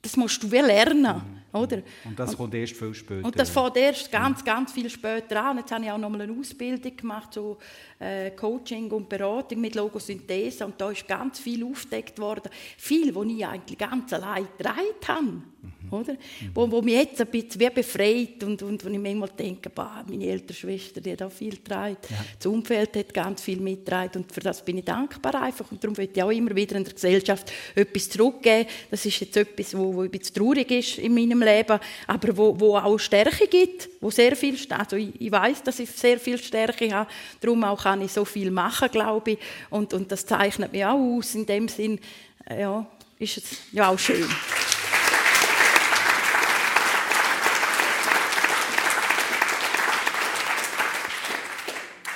das musst du lernen. Mhm. Oder? Und das kommt erst viel später. Und das fängt erst ganz, ganz viel später an. Jetzt habe ich auch noch mal eine Ausbildung gemacht, so äh, Coaching und Beratung mit Logosynthese. Und da ist ganz viel aufgedeckt worden. Viel, was ich eigentlich ganz allein getragen habe. Mhm. Oder? Mhm. Wo, wo mich jetzt ein bisschen wie befreit und, und wo ich manchmal denke, bah, meine ältere Schwester, die hat auch viel getragen. Ja. Das Umfeld hat ganz viel mitgetragen und für das bin ich dankbar einfach. Und darum will ich auch immer wieder in der Gesellschaft etwas zurückgeben. Das ist jetzt etwas, wo, wo ein bisschen traurig ist in meinem Leben, aber wo, wo auch Stärke gibt, wo sehr viel, also ich, ich weiß, dass ich sehr viel Stärke habe, darum auch kann ich so viel machen, glaube ich, und, und das zeichnet mich auch aus, in dem Sinn, äh, ja, ist es ja auch schön.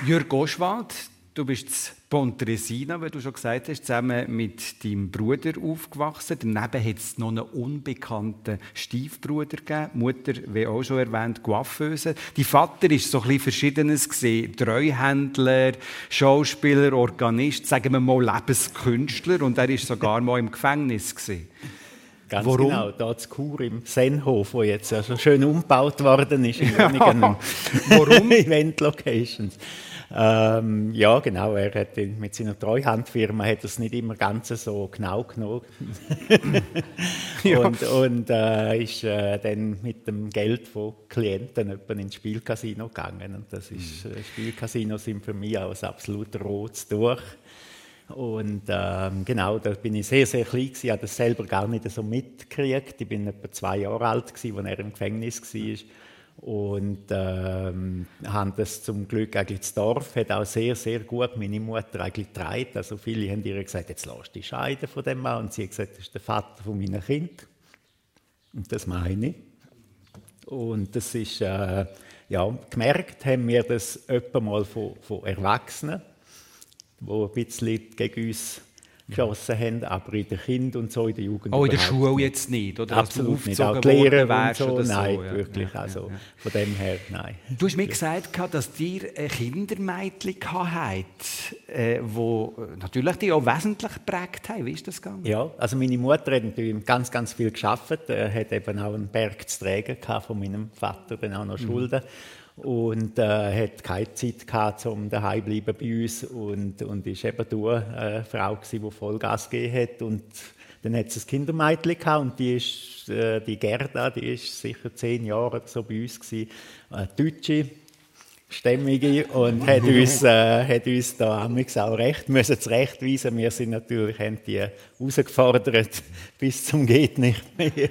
Jürg Oschwald, Du bist in Pontresina, wie du schon gesagt hast, zusammen mit deinem Bruder aufgewachsen. Daneben hat es noch einen unbekannten Stiefbruder gegeben. Mutter, wie auch schon erwähnt, Coiffeuse. Dein Vater war so ein Verschiedenes. Gewesen. Treuhändler, Schauspieler, Organist, sagen wir mal Lebenskünstler. Und er war sogar mal im Gefängnis. Gewesen. Ganz Warum? genau, da zu Kur im Senhof, wo jetzt ja schon schön umgebaut worden ist in ja. Warum? Event Locations. Ähm, ja, genau. Er hat mit seiner Treuhandfirma hat es nicht immer ganz so genau genommen. ja. Und, und äh, ist äh, dann mit dem Geld von Klienten ins Spielcasino gegangen. Und das ist, mhm. Äh, Spielcasinos sind für mich auch ein absolut rotes durch. Und ähm, genau, da bin ich sehr, sehr klein gewesen, habe das selber gar nicht so mitgekriegt. Ich bin etwa zwei Jahre alt gewesen, als er im Gefängnis war und ähm, haben das zum Glück eigentlich das Dorf hat auch sehr sehr gut meine Mutter eigentlich getragen. Also viele haben ihr gesagt, jetzt lass dich scheiden von dem Mann und sie hat gesagt, das ist der Vater von meinen Kind und das meine ich. Und das ist äh, ja gemerkt haben wir das öppe mal von, von Erwachsenen, wo ein bisschen gegen uns geschossen haben, aber in der Kind und so, in der Jugend Oh, in der Schule nicht. jetzt nicht, oder? Absolut nicht. Auch die Lehrer worden und wärst so, oder nein, ja. wirklich. Ja, also ja, von dem her, nein. Du hast mir gesagt, gehabt, dass dir ein Kindermädchen habt, äh, wo natürlich dich auch wesentlich geprägt haben. Wie ist das gegangen? Ja, also meine Mutter hat natürlich ganz, ganz viel geschafft. Er hat eben auch einen Berg zu tragen gehabt von meinem Vater, dann auch noch Schulden. Und äh, hat keine Zeit gehabt, um daheim bleiben bei uns. Und, und ist eben du eine Frau gewesen, die Vollgas gegeben hat. Und dann hat sie ein Kindermädchen und die ist, äh, die Gerda, die ist sicher zehn Jahre so bei uns gewesen. Eine Deutsche, stämmige und hat uns, äh, hat uns da auch recht müssen zurechtweisen. Wir sind natürlich haben die herausgefordert bis zum geht nicht mehr.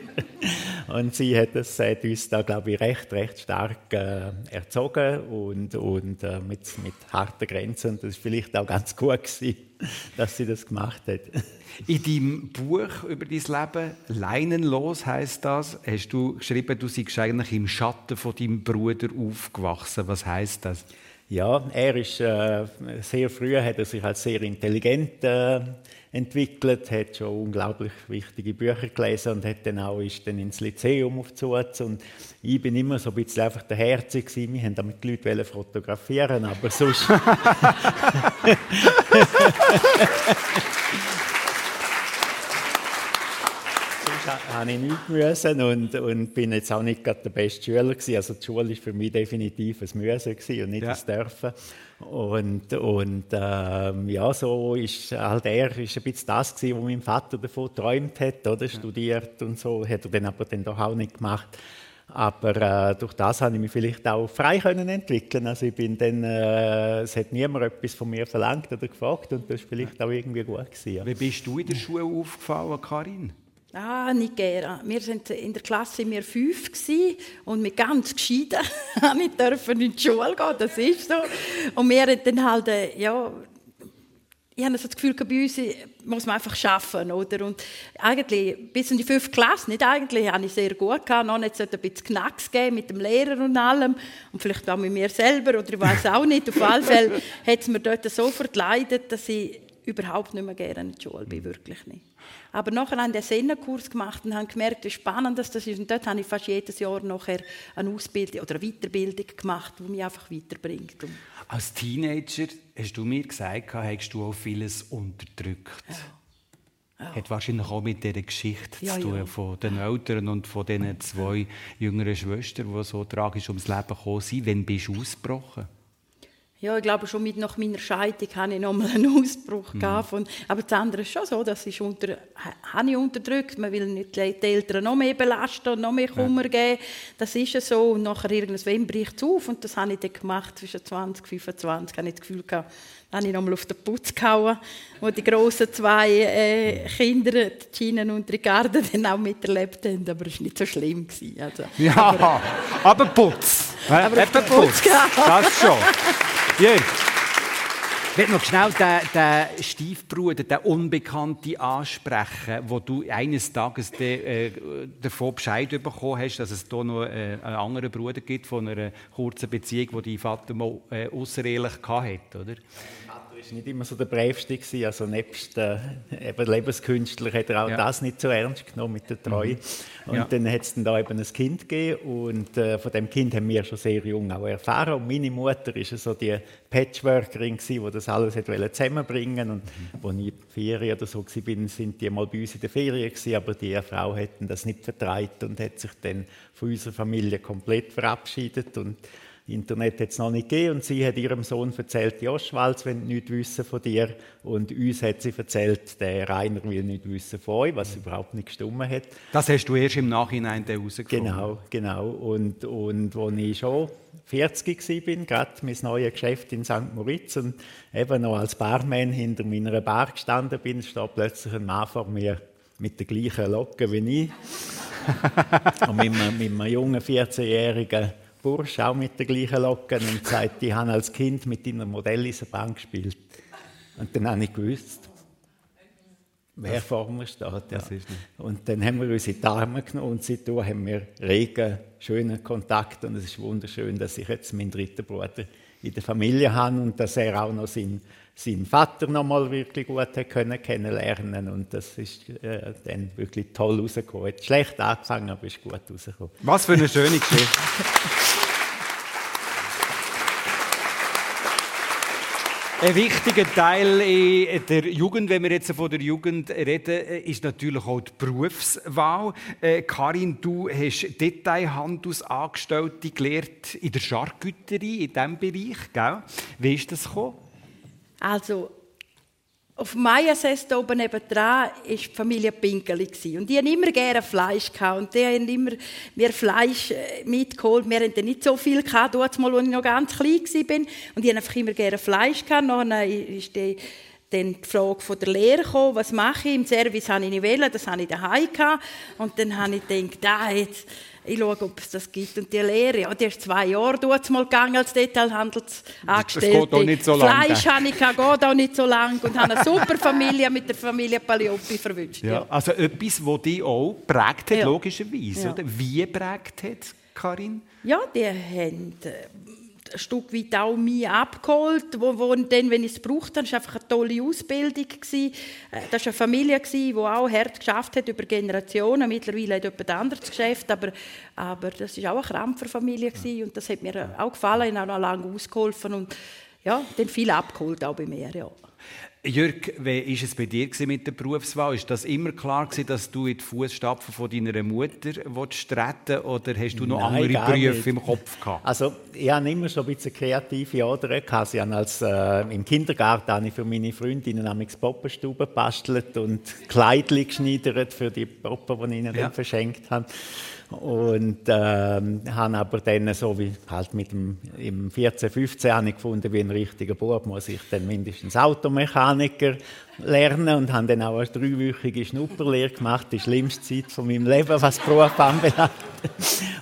Und sie hat, das, hat uns da glaube ich recht recht stark äh, erzogen und, und äh, mit, mit harten Grenzen. Das ist vielleicht auch ganz gut gewesen, dass sie das gemacht hat. In deinem Buch über dein Leben, Leinenlos heißt das, hast du geschrieben, du seist eigentlich im Schatten von deinem Bruder aufgewachsen. Was heißt das? Ja, er ist äh, sehr früh hat er sich als sehr intelligent äh, entwickelt, hat schon unglaublich wichtige Bücher gelesen und hat dann auch ist dann ins Lyzeum aufgezogen und ich bin immer so ein bisschen einfach der Herzig gewesen. Wir haben damit die Leute fotografieren, aber sonst habe ich nichts müssen und, und bin jetzt auch nicht gerade der beste Schüler gewesen. Also die Schule war für mich definitiv ein Müssen und nicht Ja. ein Dürfen. Und, und ähm, ja, so ist halt er ist ein bisschen das gewesen, was mein Vater davon geträumt hat, oder? Studiert und so, hat er dann aber dann doch auch nicht gemacht. Aber äh, durch das habe ich mich vielleicht auch frei können entwickeln. Also ich bin dann, äh, es hat niemand etwas von mir verlangt oder gefragt und das war vielleicht auch irgendwie gut gewesen. Ja. Wie bist du in der Schule aufgefallen, Karin? Ah, nicht gerne. Wir sind in der Klasse wir fünf gsi und mit ganz gescheiden habe ich dürfen in die Schule gehen. Das ist so. Und wir haben dann halt, äh, ja, ich habe das Gefühl, bei uns muss man einfach schaffen, oder? Und eigentlich bis in die fünfte Klasse, nicht eigentlich, habe ich sehr gut gehabt. Noch nicht so ein bisschen Knacks gegeben mit dem Lehrer und allem und vielleicht auch mit mir selber oder ich weiß auch nicht. Auf alle Fälle hat es mir dort so verkleidet, dass ich überhaupt nicht mehr gerne in die Schule bin, wirklich nicht. Aber nachher habe ich den Sennenkurs gemacht und habe gemerkt, wie spannend das ist. Und dort habe ich fast jedes Jahr nachher eine Ausbildung oder eine Weiterbildung gemacht, die mich einfach weiterbringt. Und Als Teenager hast du mir gesagt, hast du auch vieles unterdrückt. Hat wahrscheinlich auch mit dieser Geschichte Ja, zu tun, ja. von den Eltern und von diesen zwei jüngeren Schwestern, die so tragisch ums Leben gekommen sind. Wann bist du ausgebrochen? Ja, ich glaube, schon mit nach meiner Scheidung hatte ich nochmal einen Ausbruch. gehabt Von, aber das andere ist schon so, dass ich unter, ha- habe ich unterdrückt. Man will nicht die Eltern noch mehr belasten und noch mehr Kummer geben. Das ist ja so. Und nachher irgendwann bricht es auf. Und das habe ich dann gemacht, zwischen 20 und 25. habe ich das Gefühl gehabt, dann habe ich nochmal auf den Putz gehauen, wo die grossen zwei äh, Kinder, die Gina und Ricardo, dann auch miterlebt haben. Aber es war nicht so schlimm. Gewesen. Also, Ja, aber Putz. Aber Eben Putz gehabt. Das schon. Jörg, ich will noch schnell den, den Stiefbruder, den Unbekannten ansprechen, wo du eines Tages de, äh, davon Bescheid bekommen hast, dass es hier noch äh, einen anderen Bruder gibt von einer kurzen Beziehung, die dein Vater mal äh, außerehelich hatte, oder? War nicht immer so der Bravste. gewesen. Also nebst äh, eben Lebenskünstler hat er auch Ja. das nicht so ernst genommen mit der Treue. Und Ja. dann hat es dann da eben ein Kind gegeben und äh, von dem Kind haben wir schon sehr jung auch erfahren. Und meine Mutter ist so die Patchworkerin gewesen, die das alles hat zusammenbringen und wo ich in der Ferien oder so war, sind die mal bei uns in der Ferien gewesen, aber die Frau hat das nicht vertreibt und hat sich dann von unserer Familie komplett verabschiedet und Internet hat es noch nicht gegeben und sie hat ihrem Sohn erzählt, Joschwalz will nichts wissen von dir und uns hat sie erzählt, der Rainer will nichts wissen von euch, was überhaupt nicht gestimmt hat. Das hast du erst im Nachhinein herausgefunden. Genau, genau. Und, und als ich schon 40 war, gerade mein neues Geschäft in St. Moritz und eben noch als Barman hinter meiner Bar gestanden bin, steht plötzlich ein Mann vor mir mit der gleichen Locke wie ich. und mit einem, mit einem jungen 14-jährigen Bursch auch mit der gleichen Locke und sagt, ich habe als Kind mit deiner Modelleisenbahn gespielt. Und dann habe ich gewusst, wer vor mir steht. Ja. Und dann haben wir uns in die Arme genommen und seitdem haben wir regen, schönen Kontakt und es ist wunderschön, dass ich jetzt meinen dritten Bruder in der Familie habe und dass er auch noch seinen, seinen Vater noch mal wirklich gut können kennenlernen und das ist äh, dann wirklich toll rausgekommen. Hat schlecht angefangen, aber ist gut rausgekommen. Was für eine schöne Geschichte. Ein wichtiger Teil in der Jugend, wenn wir jetzt von der Jugend reden, ist natürlich auch die Berufswahl. Äh, Karin, du hast Detailhandelsangestellte gelernt in der Charcuterie, in diesem Bereich. Gell? Wie ist das gekommen? Also, auf Mayases oben nebendran war die Familie Pinkeli. Und die haben immer gerne Fleisch gehabt. Und die haben immer mir Fleisch äh, mitgeholt. Wir hatten nicht so viel gehabt, als ich noch ganz klein war. Und die haben einfach immer gerne Fleisch gehabt. Dann ist die, dann die Frage von der Lehre gekommen, was mache ich? Im Service habe ich nicht wählen, das habe ich daheim gehabt. Und dann habe ich gedacht, ah, jetzt ich schaue, ob es das gibt. Und die Lehre, ja, die ist zwei Jahre dort mal gegangen als Detailhandelsangestellte. Das geht auch nicht so lange. Fleisch habe ich geht auch nicht so lange und habe eine super Familie mit der Familie Palioppi verwünscht. Ja. ja. Also etwas, das dich auch prägt hat, ja. logischerweise. Ja. Oder? Wie prägt hat, Karin? Ja, die haben äh, ein Stück weit auch mich abgeholt, wo, wo dann, wenn ich es brauchte, das war einfach eine tolle Ausbildung. Gewesen. Äh, das war eine Familie, die auch hart geschafft hat über Generationen. Mittlerweile hat jemand anderes Geschäft, aber, aber das war auch eine Krampferfamilie gewesen, und das hat mir auch gefallen, ich habe auch noch lange ausgeholfen und ja, dann viel abgeholt, auch bei mir, ja. Jörg, wie war es bei dir mit der Berufswahl? Ist das immer klar gewesen, dass du in die Fußstapfen von deiner Mutter treten oder hast du noch Nein, andere Berufe im Kopf gehabt? Also ich hatte immer schon ein bisschen kreative als, äh, Im Kindergarten habe ich für meine Freundinnen am Poppenstuben gebastelt und Kleidchen geschneidert für die Poppen, die ich ihnen ja. dann verschenkt habe. Und ähm, habe aber dann so wie halt mit dem im 14, 15 habe ich gefunden, wie ein richtiger Bub muss ich dann mindestens Automechaniker lernen und habe dann auch eine dreiwöchige Schnupperlehre gemacht, die schlimmste Zeit von meinem Leben, was Beruf anbelangt.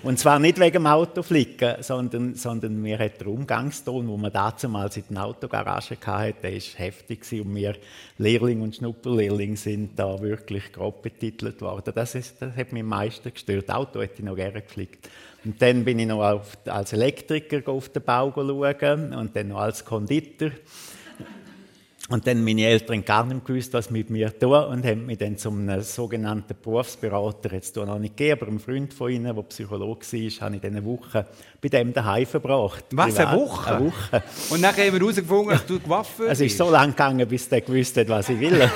Und zwar nicht wegen dem Autoflicken, sondern, sondern mir hat der Umgangston, wo man damals in der Autogarage hatte, der ist heftig gewesen und wir Lehrling und Schnupperlehrling sind da wirklich grob betitelt worden. Das, ist, das hat mich am meisten gestört. Auto hätte ich noch gerne geflickt. Und dann bin ich noch auf, als Elektriker auf den Bau schauen und dann noch als Konditor. Und dann meine Eltern gar nicht gewusst, was mit mir tun und haben mich dann zum sogenannten Berufsberater, jetzt noch nicht gegeben, aber ein Freund von ihnen, der Psychologe war, habe ich dann eine Woche bei dem daheim verbracht. Was, eine Woche? Eine Woche. Und dann haben wir herausgefunden, dass du gewaffnet bist? Es ist so lange gegangen, bis der gewusst hat, was ich will. ja,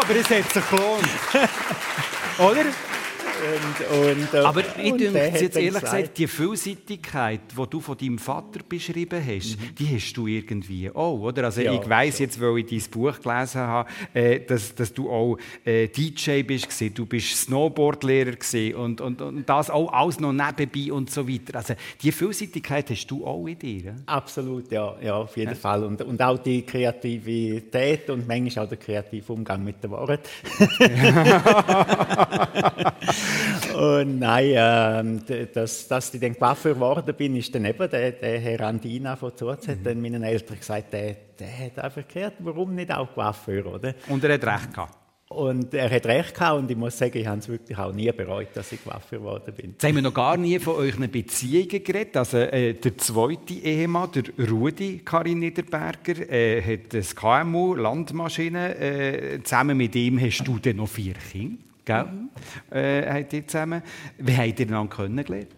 aber es hat sich gelohnt. Oder? Und, und, äh, Aber ich denke jetzt ehrlich gesagt, die Vielseitigkeit, die du von deinem Vater beschrieben hast, mhm. die hast du irgendwie auch, oder? Also ja, ich weiss jetzt, weil ich dein Buch gelesen habe, äh, dass, dass du auch äh, DJ bist, du bist Snowboardlehrer und, und, und das auch alles noch nebenbei und so weiter. Also die Vielseitigkeit hast du auch in dir. Absolut, ja, ja auf jeden ja. Fall. Und, und auch die Kreativität und manchmal auch der kreative Umgang mit der Wahrheit. Und nein, äh, dass, dass ich dann Coiffeur geworden bin, ist dann eben der, der Herr Andina von Zurz, hat dann meinen Eltern gesagt, der, der hat einfach gehört, warum nicht auch Coiffeur, oder? Und er hat recht gehabt. Und er hat recht gehabt und ich muss sagen, ich habe es wirklich auch nie bereut, dass ich Coiffeur geworden bin. Jetzt haben wir noch gar nie von euren Beziehungen geredet. Also äh, der zweite Ehemann, der Rudi Karin Niederberger, äh, hat das KMU, Landmaschine. Äh, zusammen mit ihm hast du dann noch vier Kinder. Gell? Mhm. Äh, habt ihr zusammen. Wie habt ihr einander kennengelernt?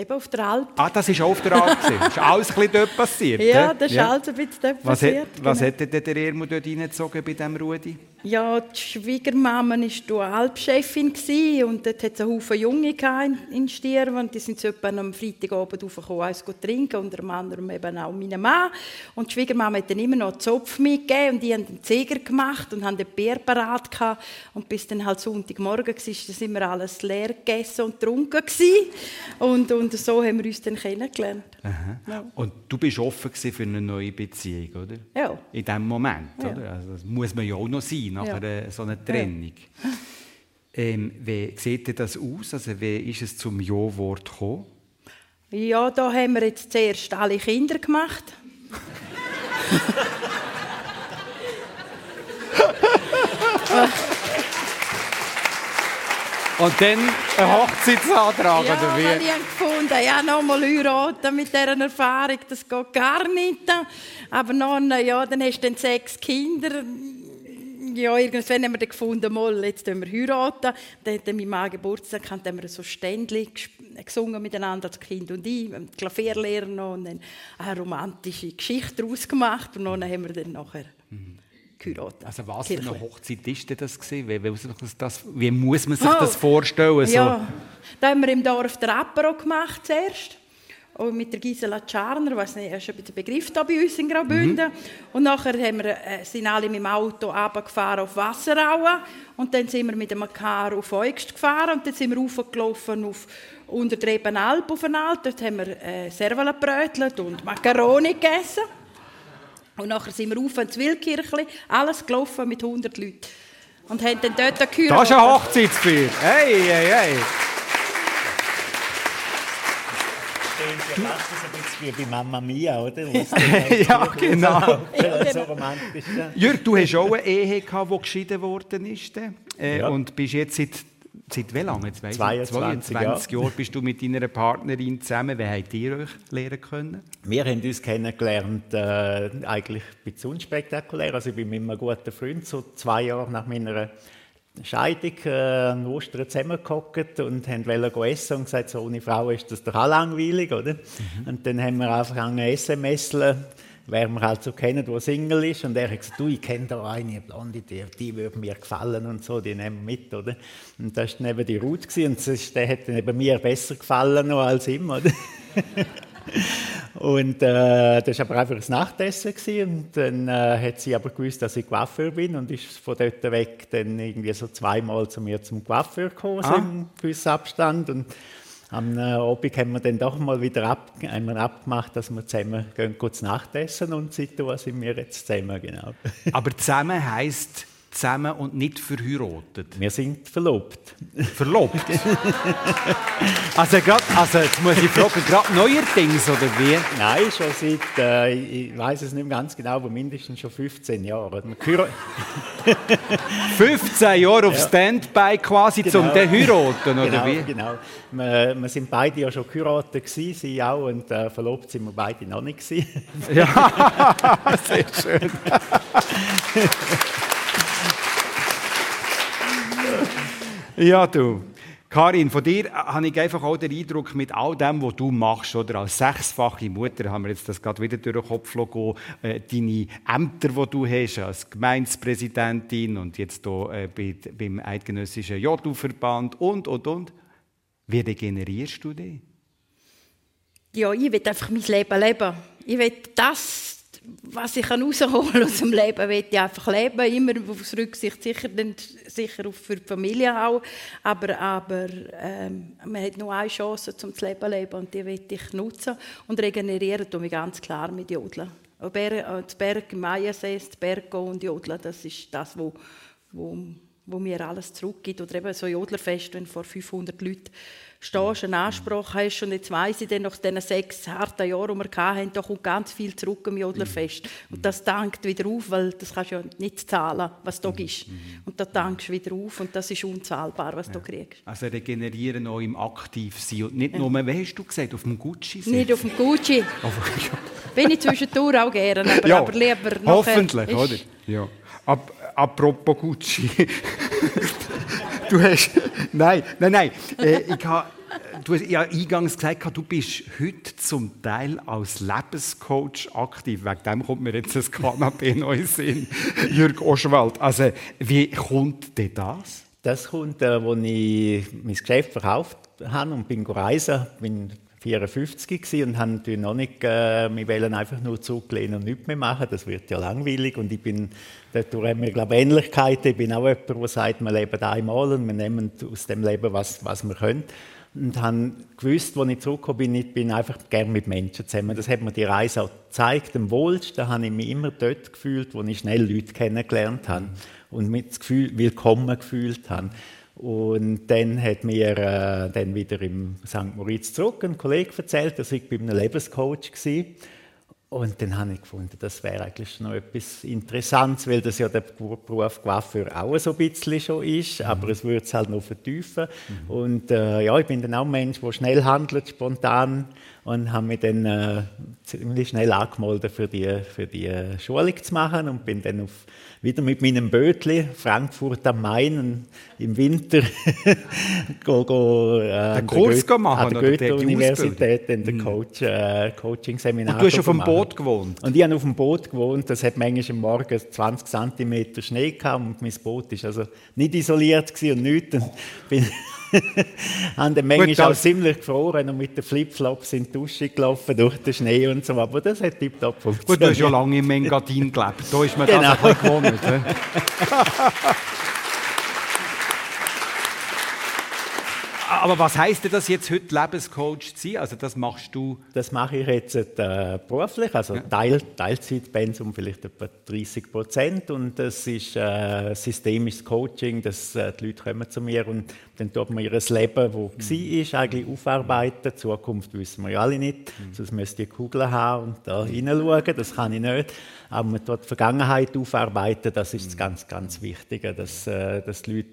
Eben auf der Alp. Ah, das war auch auf der Alp. das ist alles ein bisschen dort passiert. Ja, das ist ja. alles ein bisschen dort was passiert. Hat, was genau. hat der Ermo dort reingezogen bei diesem Rudi? Ja, die Schwiegermama war Alpchefin und dort hatte es einen Haufen Junge in Stirn und die sind so am Freitagabend aufgekommen, eins zu trinken, unter anderem eben auch meine Mann. Und die Schwiegermama hat dann immer noch einen Zopf mitgegeben und die haben den Zeger gemacht und haben den Bier parat gehabt. Und bis dann halt Sonntagmorgen war, sind wir alles leer gegessen und getrunken Und, und so haben wir uns dann kennengelernt. Ja. Und du bist offen für eine neue Beziehung, oder? Ja. In diesem Moment, ja. oder? Also das muss man ja auch noch sein nach ja. einer, so einer Trennung. Ähm, wie sieht das aus? Also wie ist es zum Ja-Wort gekommen? Ja, da haben wir jetzt zuerst alle Kinder gemacht. Und dann ein Hochzeitsantrag, ja, oder wie? weil ich habe gefunden, ja, nochmal heiraten mit dieser Erfahrung, das geht gar nicht. Aber dann, ja, dann hast du dann sechs Kinder. Ja, irgendwann haben wir dann gefunden, mal, jetzt heiraten wir heiraten. Dann hat mein Mann Geburtstag, haben wir so Ständchen gesungen miteinander, das Kind und ich, mit Klavierlehrer noch, und dann eine romantische Geschichte daraus gemacht. Und dann haben wir dann nachher... Mhm geheiratet. Also was für eine Hochzeit ist denn das gewesen? Wie, wie, wie muss man sich oh, das vorstellen? So? Ja, da haben wir im Dorf der Apero gemacht zuerst. Und mit der Gisela Czarner, weiß nicht, ist ein Begriff da bei uns in Graubünden. Mhm. Und nachher haben wir, äh, sind alle mit dem Auto runtergefahren auf Wasserauen. Und dann sind wir mit dem Car auf Eugst gefahren. Und dann sind wir raufgelaufen auf unter der Ebenalp auf den. Dort haben wir äh, Servala und Macaroni gegessen. Und nachher sind wir auf ins Wildkirchli, alles gelaufen mit 100 Leuten. Und haben dann dort geheiratet. Das ist ein Hochzeitsfeier. Hey, hey, hey. Ja, fast ein bisschen wie bei Mamma Mia, oder? ja, genau. ja, so romantisch. Jürg, du hast auch eine Ehe gehabt, die geschieden worden ist. Äh, ja. Und bist jetzt seit Seit wie lange? 22, 22 Jahre. Jahre bist du mit deiner Partnerin zusammen. Wie habt ihr euch lernen können? Wir haben uns kennengelernt, äh, eigentlich ein bisschen unspektakulär. Also ich bin mit einem guten Freund so zwei Jahre nach meiner Scheidung äh, an Ostern zusammengehockt und wollten essen und gesagt, so ohne Frau ist das doch auch langweilig, oder? Mhm. Und dann haben wir einfach angefangen SMS wer wir halt so kennen, der Single ist. Und er hat gesagt, du, ich kenne da eine Blonde, die, die würde mir gefallen und so, die nehmen wir mit, oder? Und das war eben die Ruth gewesen, und das, der hat dann mir besser gefallen noch als ihm, oder? und äh, das war aber einfach ein Nachtessen gewesen. und dann äh, hat sie aber gewusst, dass ich Coiffeur bin und ist von dort weg dann irgendwie so zweimal zu mir zum Coiffeur gekommen, ah. im gewissen Abstand und am äh, Abend haben wir dann doch mal wieder ab, einmal abgemacht, dass wir zusammen gehen, kurz Nachtessen und seitdem sind wir jetzt zusammen, genau. Aber zusammen heisst zusammen und nicht verheiratet? Wir sind verlobt. Verlobt? also, grad, also jetzt muss ich fragen, gerade neuerdings oder wie? Nein, schon seit, äh, ich weiß es nicht mehr ganz genau, aber mindestens schon 15 Jahre. 15 Jahre auf ja. Standby quasi genau. zum heiraten, oder genau, wie? Genau, wir, wir sind beide ja schon geheiratet gewesen, sie auch, und äh, verlobt sind wir beide noch nicht ja, sehr schön. Ja, du. Karin, von dir habe ich einfach auch den Eindruck, mit all dem, was du machst, oder als sechsfache Mutter, haben wir jetzt das gerade wieder durch den Kopf gehen, äh, deine Ämter, die du hast, als Gemeindepräsidentin und jetzt hier äh, bei, beim Eidgenössischen Jodu-Verband und, und, und. Wie regenerierst du dich? Ja, ich will einfach mein Leben leben. Ich will das was ich rausholen aus dem Leben, will ich einfach leben, immer aus Rücksicht sicher, sicher auch für die Familie auch, aber, aber ähm, man hat nur eine Chance, um das Leben zu leben und die will ich nutzen und regenerieren tue ich ganz klar mit Jodeln. Das Berg im Maiensee, das Berg und Jodeln, das ist das, wo, wo, wo mir alles zurückgibt. Oder eben so Jodlerfest, wenn vor 500 Leuten stehst, einen Anspruch hast. Und jetzt weiss ich dann, nach diesen sechs harten Jahren, die wir hatten, da kommt ganz viel zurück im Jodlerfest. Und das dankt wieder auf, weil das kannst du ja nicht zahlen, was du gibst. Und da dankst du wieder auf und das ist unzahlbar, was ja. du kriegst. Also regenerieren auch im Aktivsein und nicht ja. nur, wie hast du gesagt, auf dem Gucci -Sitz. Nicht auf dem Gucci. Bin ich zwischendurch auch gerne, aber, ja, aber lieber. Hoffentlich, oder? Ja. Ab, apropos Gucci. Du hast. Nein, nein, nein. Äh, ich habe. Du hast ja eingangs gesagt, du bist heute zum Teil als Lebenscoach aktiv. Wegen dem kommt mir jetzt das Kanapé neu Sinn. Jürg Oschwald. Also, wie kommt denn das? Das kommt, als äh, ich mein Geschäft verkauft habe und bin reisen. Bin 54 und haben natürlich noch nicht, äh, wir wollen einfach nur zurücklehnen und nichts mehr machen, das wird ja langweilig und ich bin, dadurch haben wir glaube Ähnlichkeiten, ich bin auch jemand, der sagt, wir leben einmal und wir nehmen aus dem Leben, was, was wir können und habe gewusst, als ich zurückgekommen bin, ich bin einfach gerne mit Menschen zusammen. Das hat mir die Reise auch gezeigt. Am wohlsten habe ich mich immer dort gefühlt, wo ich schnell Leute kennengelernt habe und mit das Gefühl willkommen gefühlt habe. Und dann hat mir äh, dann wieder im St. Moritz zurück ein Kollege erzählt, dass ich bei einem Lebenscoach war. Und dann habe ich gefunden, das wäre eigentlich noch etwas Interessantes, weil das ja der Beruf Coiffeur auch so ein bisschen schon ist, mhm. aber es würde es halt noch vertiefen. Mhm. Und äh, ja, ich bin dann auch ein Mensch, der schnell handelt, spontan und habe mich dann äh, ziemlich schnell angemeldet, für die, für die Schulung zu machen und bin dann auf wieder mit meinem Bötli Frankfurt am Main im Winter go, go, äh, den Kurs machen an der Goethe-Universität in der mhm. Coach, äh, Coaching-Seminar. Und du hast auf dem Boot gewohnt? Und ich habe auf dem Boot gewohnt. Das hat manchmal am Morgen 20 cm Schnee gehabt und mein Boot war also nicht isoliert und nichts. Und bin haben dann manchmal auch ziemlich gefroren und mit den Flipflops in die Dusche gelaufen durch den Schnee und so. Aber das hat tiptop funktioniert. Gut, du hast ja lange im Engadin gelebt. Da ist man genau. das ein bisschen gewohnt. aber was heißt denn das jetzt heute Lebenscoach zu sein? Also das machst du? Das mache ich jetzt äh, beruflich, also ja. Teil, Teilzeitpensum vielleicht etwa 30 Prozent und das ist äh, systemisches Coaching, dass äh, die Leute kommen zu mir und dann tut man ihr Leben, wo mhm. war, eigentlich aufarbeiten. Die Zukunft wissen wir ja alle nicht, mhm. sonst müsst ihr Kugeln haben und da hineinschauen, das kann ich nicht. Aber man tut die Vergangenheit aufarbeiten, das ist mhm. ganz, ganz Wichtige, dass, äh, dass die Leute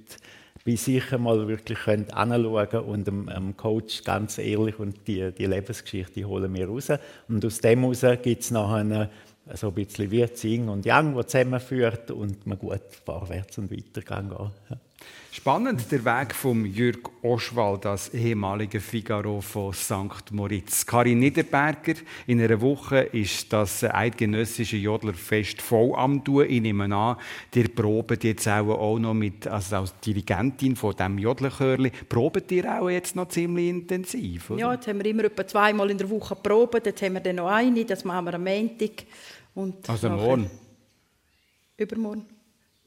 bei sich einmal wirklich können anschauen und dem, dem, Coach ganz ehrlich und die, die Lebensgeschichte holen wir raus. Und aus dem heraus gibt es nachher so ein bisschen wie Zing und Yang, die zusammenführt und man gut vorwärts und weiter kann gehen. Spannend der Weg von Jürg Oschwald, das ehemalige Figaro von St. Moritz. Karin Niederberger, in einer Woche ist das eidgenössische Jodlerfest voll am tun. Ich nehme an, ihr probt jetzt auch noch mit, also als Dirigentin von diesem Jodlerchörli, probt ihr auch jetzt noch ziemlich intensiv? Oder? Ja, jetzt haben wir immer etwa zweimal in der Woche proben. Jetzt haben wir dann noch eine, das machen wir am Montag. Und also morgen? Übermorgen.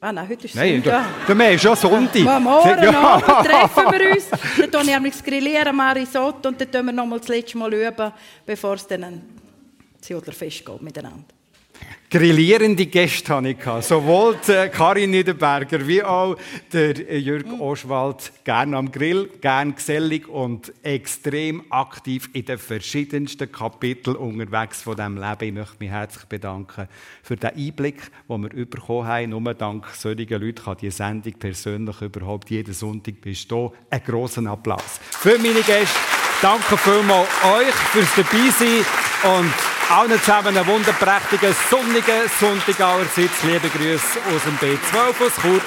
Ah nein, heute ist nein, Sonntag. Nein, du ist ja Sonntag. Am Morgen ja. treffen wir uns. Dann tun wir grillieren, mal Risotto und dann tun wir noch mal das letzte Mal üben, bevor es dann ein Zudlerfest geht miteinander grillierende Gäste hatte ich. Sowohl Karin Niederberger wie auch der Jürg Oswald. Gerne am Grill, gerne gesellig und extrem aktiv in den verschiedensten Kapiteln unterwegs von diesem Leben. Ich möchte mich herzlich bedanken für den Einblick, den wir bekommen haben. Nur dank solcher Leute kann diese Sendung persönlich überhaupt jeden Sonntag bestehen. Einen grossen Applaus für meine Gäste. Danke vielmals euch fürs Dabeisein und allen zusammen einen wunderprächtigen, sonnigen Sonntag allerseits. Liebe Grüße aus dem B12 aus Chur.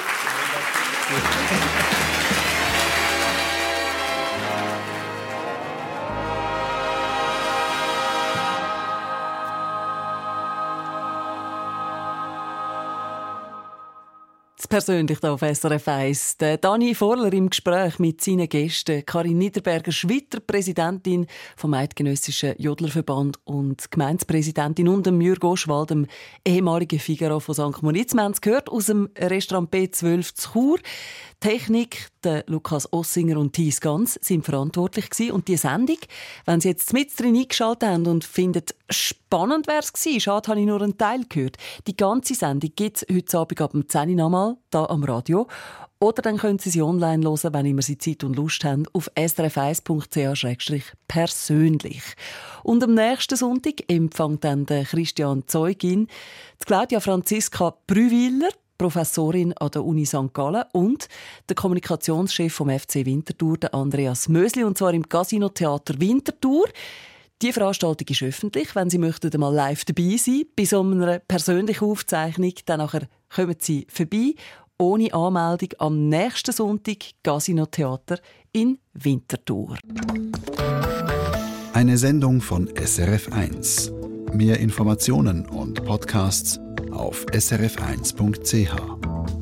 Persönlich hier auf SRF 1. Der Dani Vorler im Gespräch mit seinen Gästen. Karin Niederberger, Schweizer Präsidentin vom Eidgenössischen Jodlerverband und Gemeindepräsidentin und Jürg Oschwald, dem ehemaligen Figaro von St. Moritz. Wir haben es gehört aus dem Restaurant B12 zu Chur. Technik, der Lukas Ossinger und Thies Ganz sind verantwortlich gewesen. Und die Sendung, wenn Sie jetzt mit drin eingeschaltet haben und finden, spannend wäre es gewesen, schade, habe ich nur einen Teil gehört. Die ganze Sendung gibt es heute Abend ab dem 10 Uhr nochmal, hier am Radio. Oder dann können Sie sie online hören, wenn immer Sie Zeit und Lust haben, auf srf1.ch-persönlich. Und am nächsten Sonntag empfängt dann der Christian Zeugin die Claudia Franziska Brüwiller, Professorin an der Uni St. Gallen und der Kommunikationschef vom FC Winterthur, Andreas Mösli, und zwar im Casino Theater Winterthur. Die Veranstaltung ist öffentlich. Wenn Sie möchten einmal live dabei sein, bei so einer persönlichen Aufzeichnung, dann nachher kommen Sie vorbei, ohne Anmeldung, am nächsten Sonntag Casino Theater in Winterthur. Eine Sendung von SRF1. Mehr Informationen und Podcasts auf srf1.ch.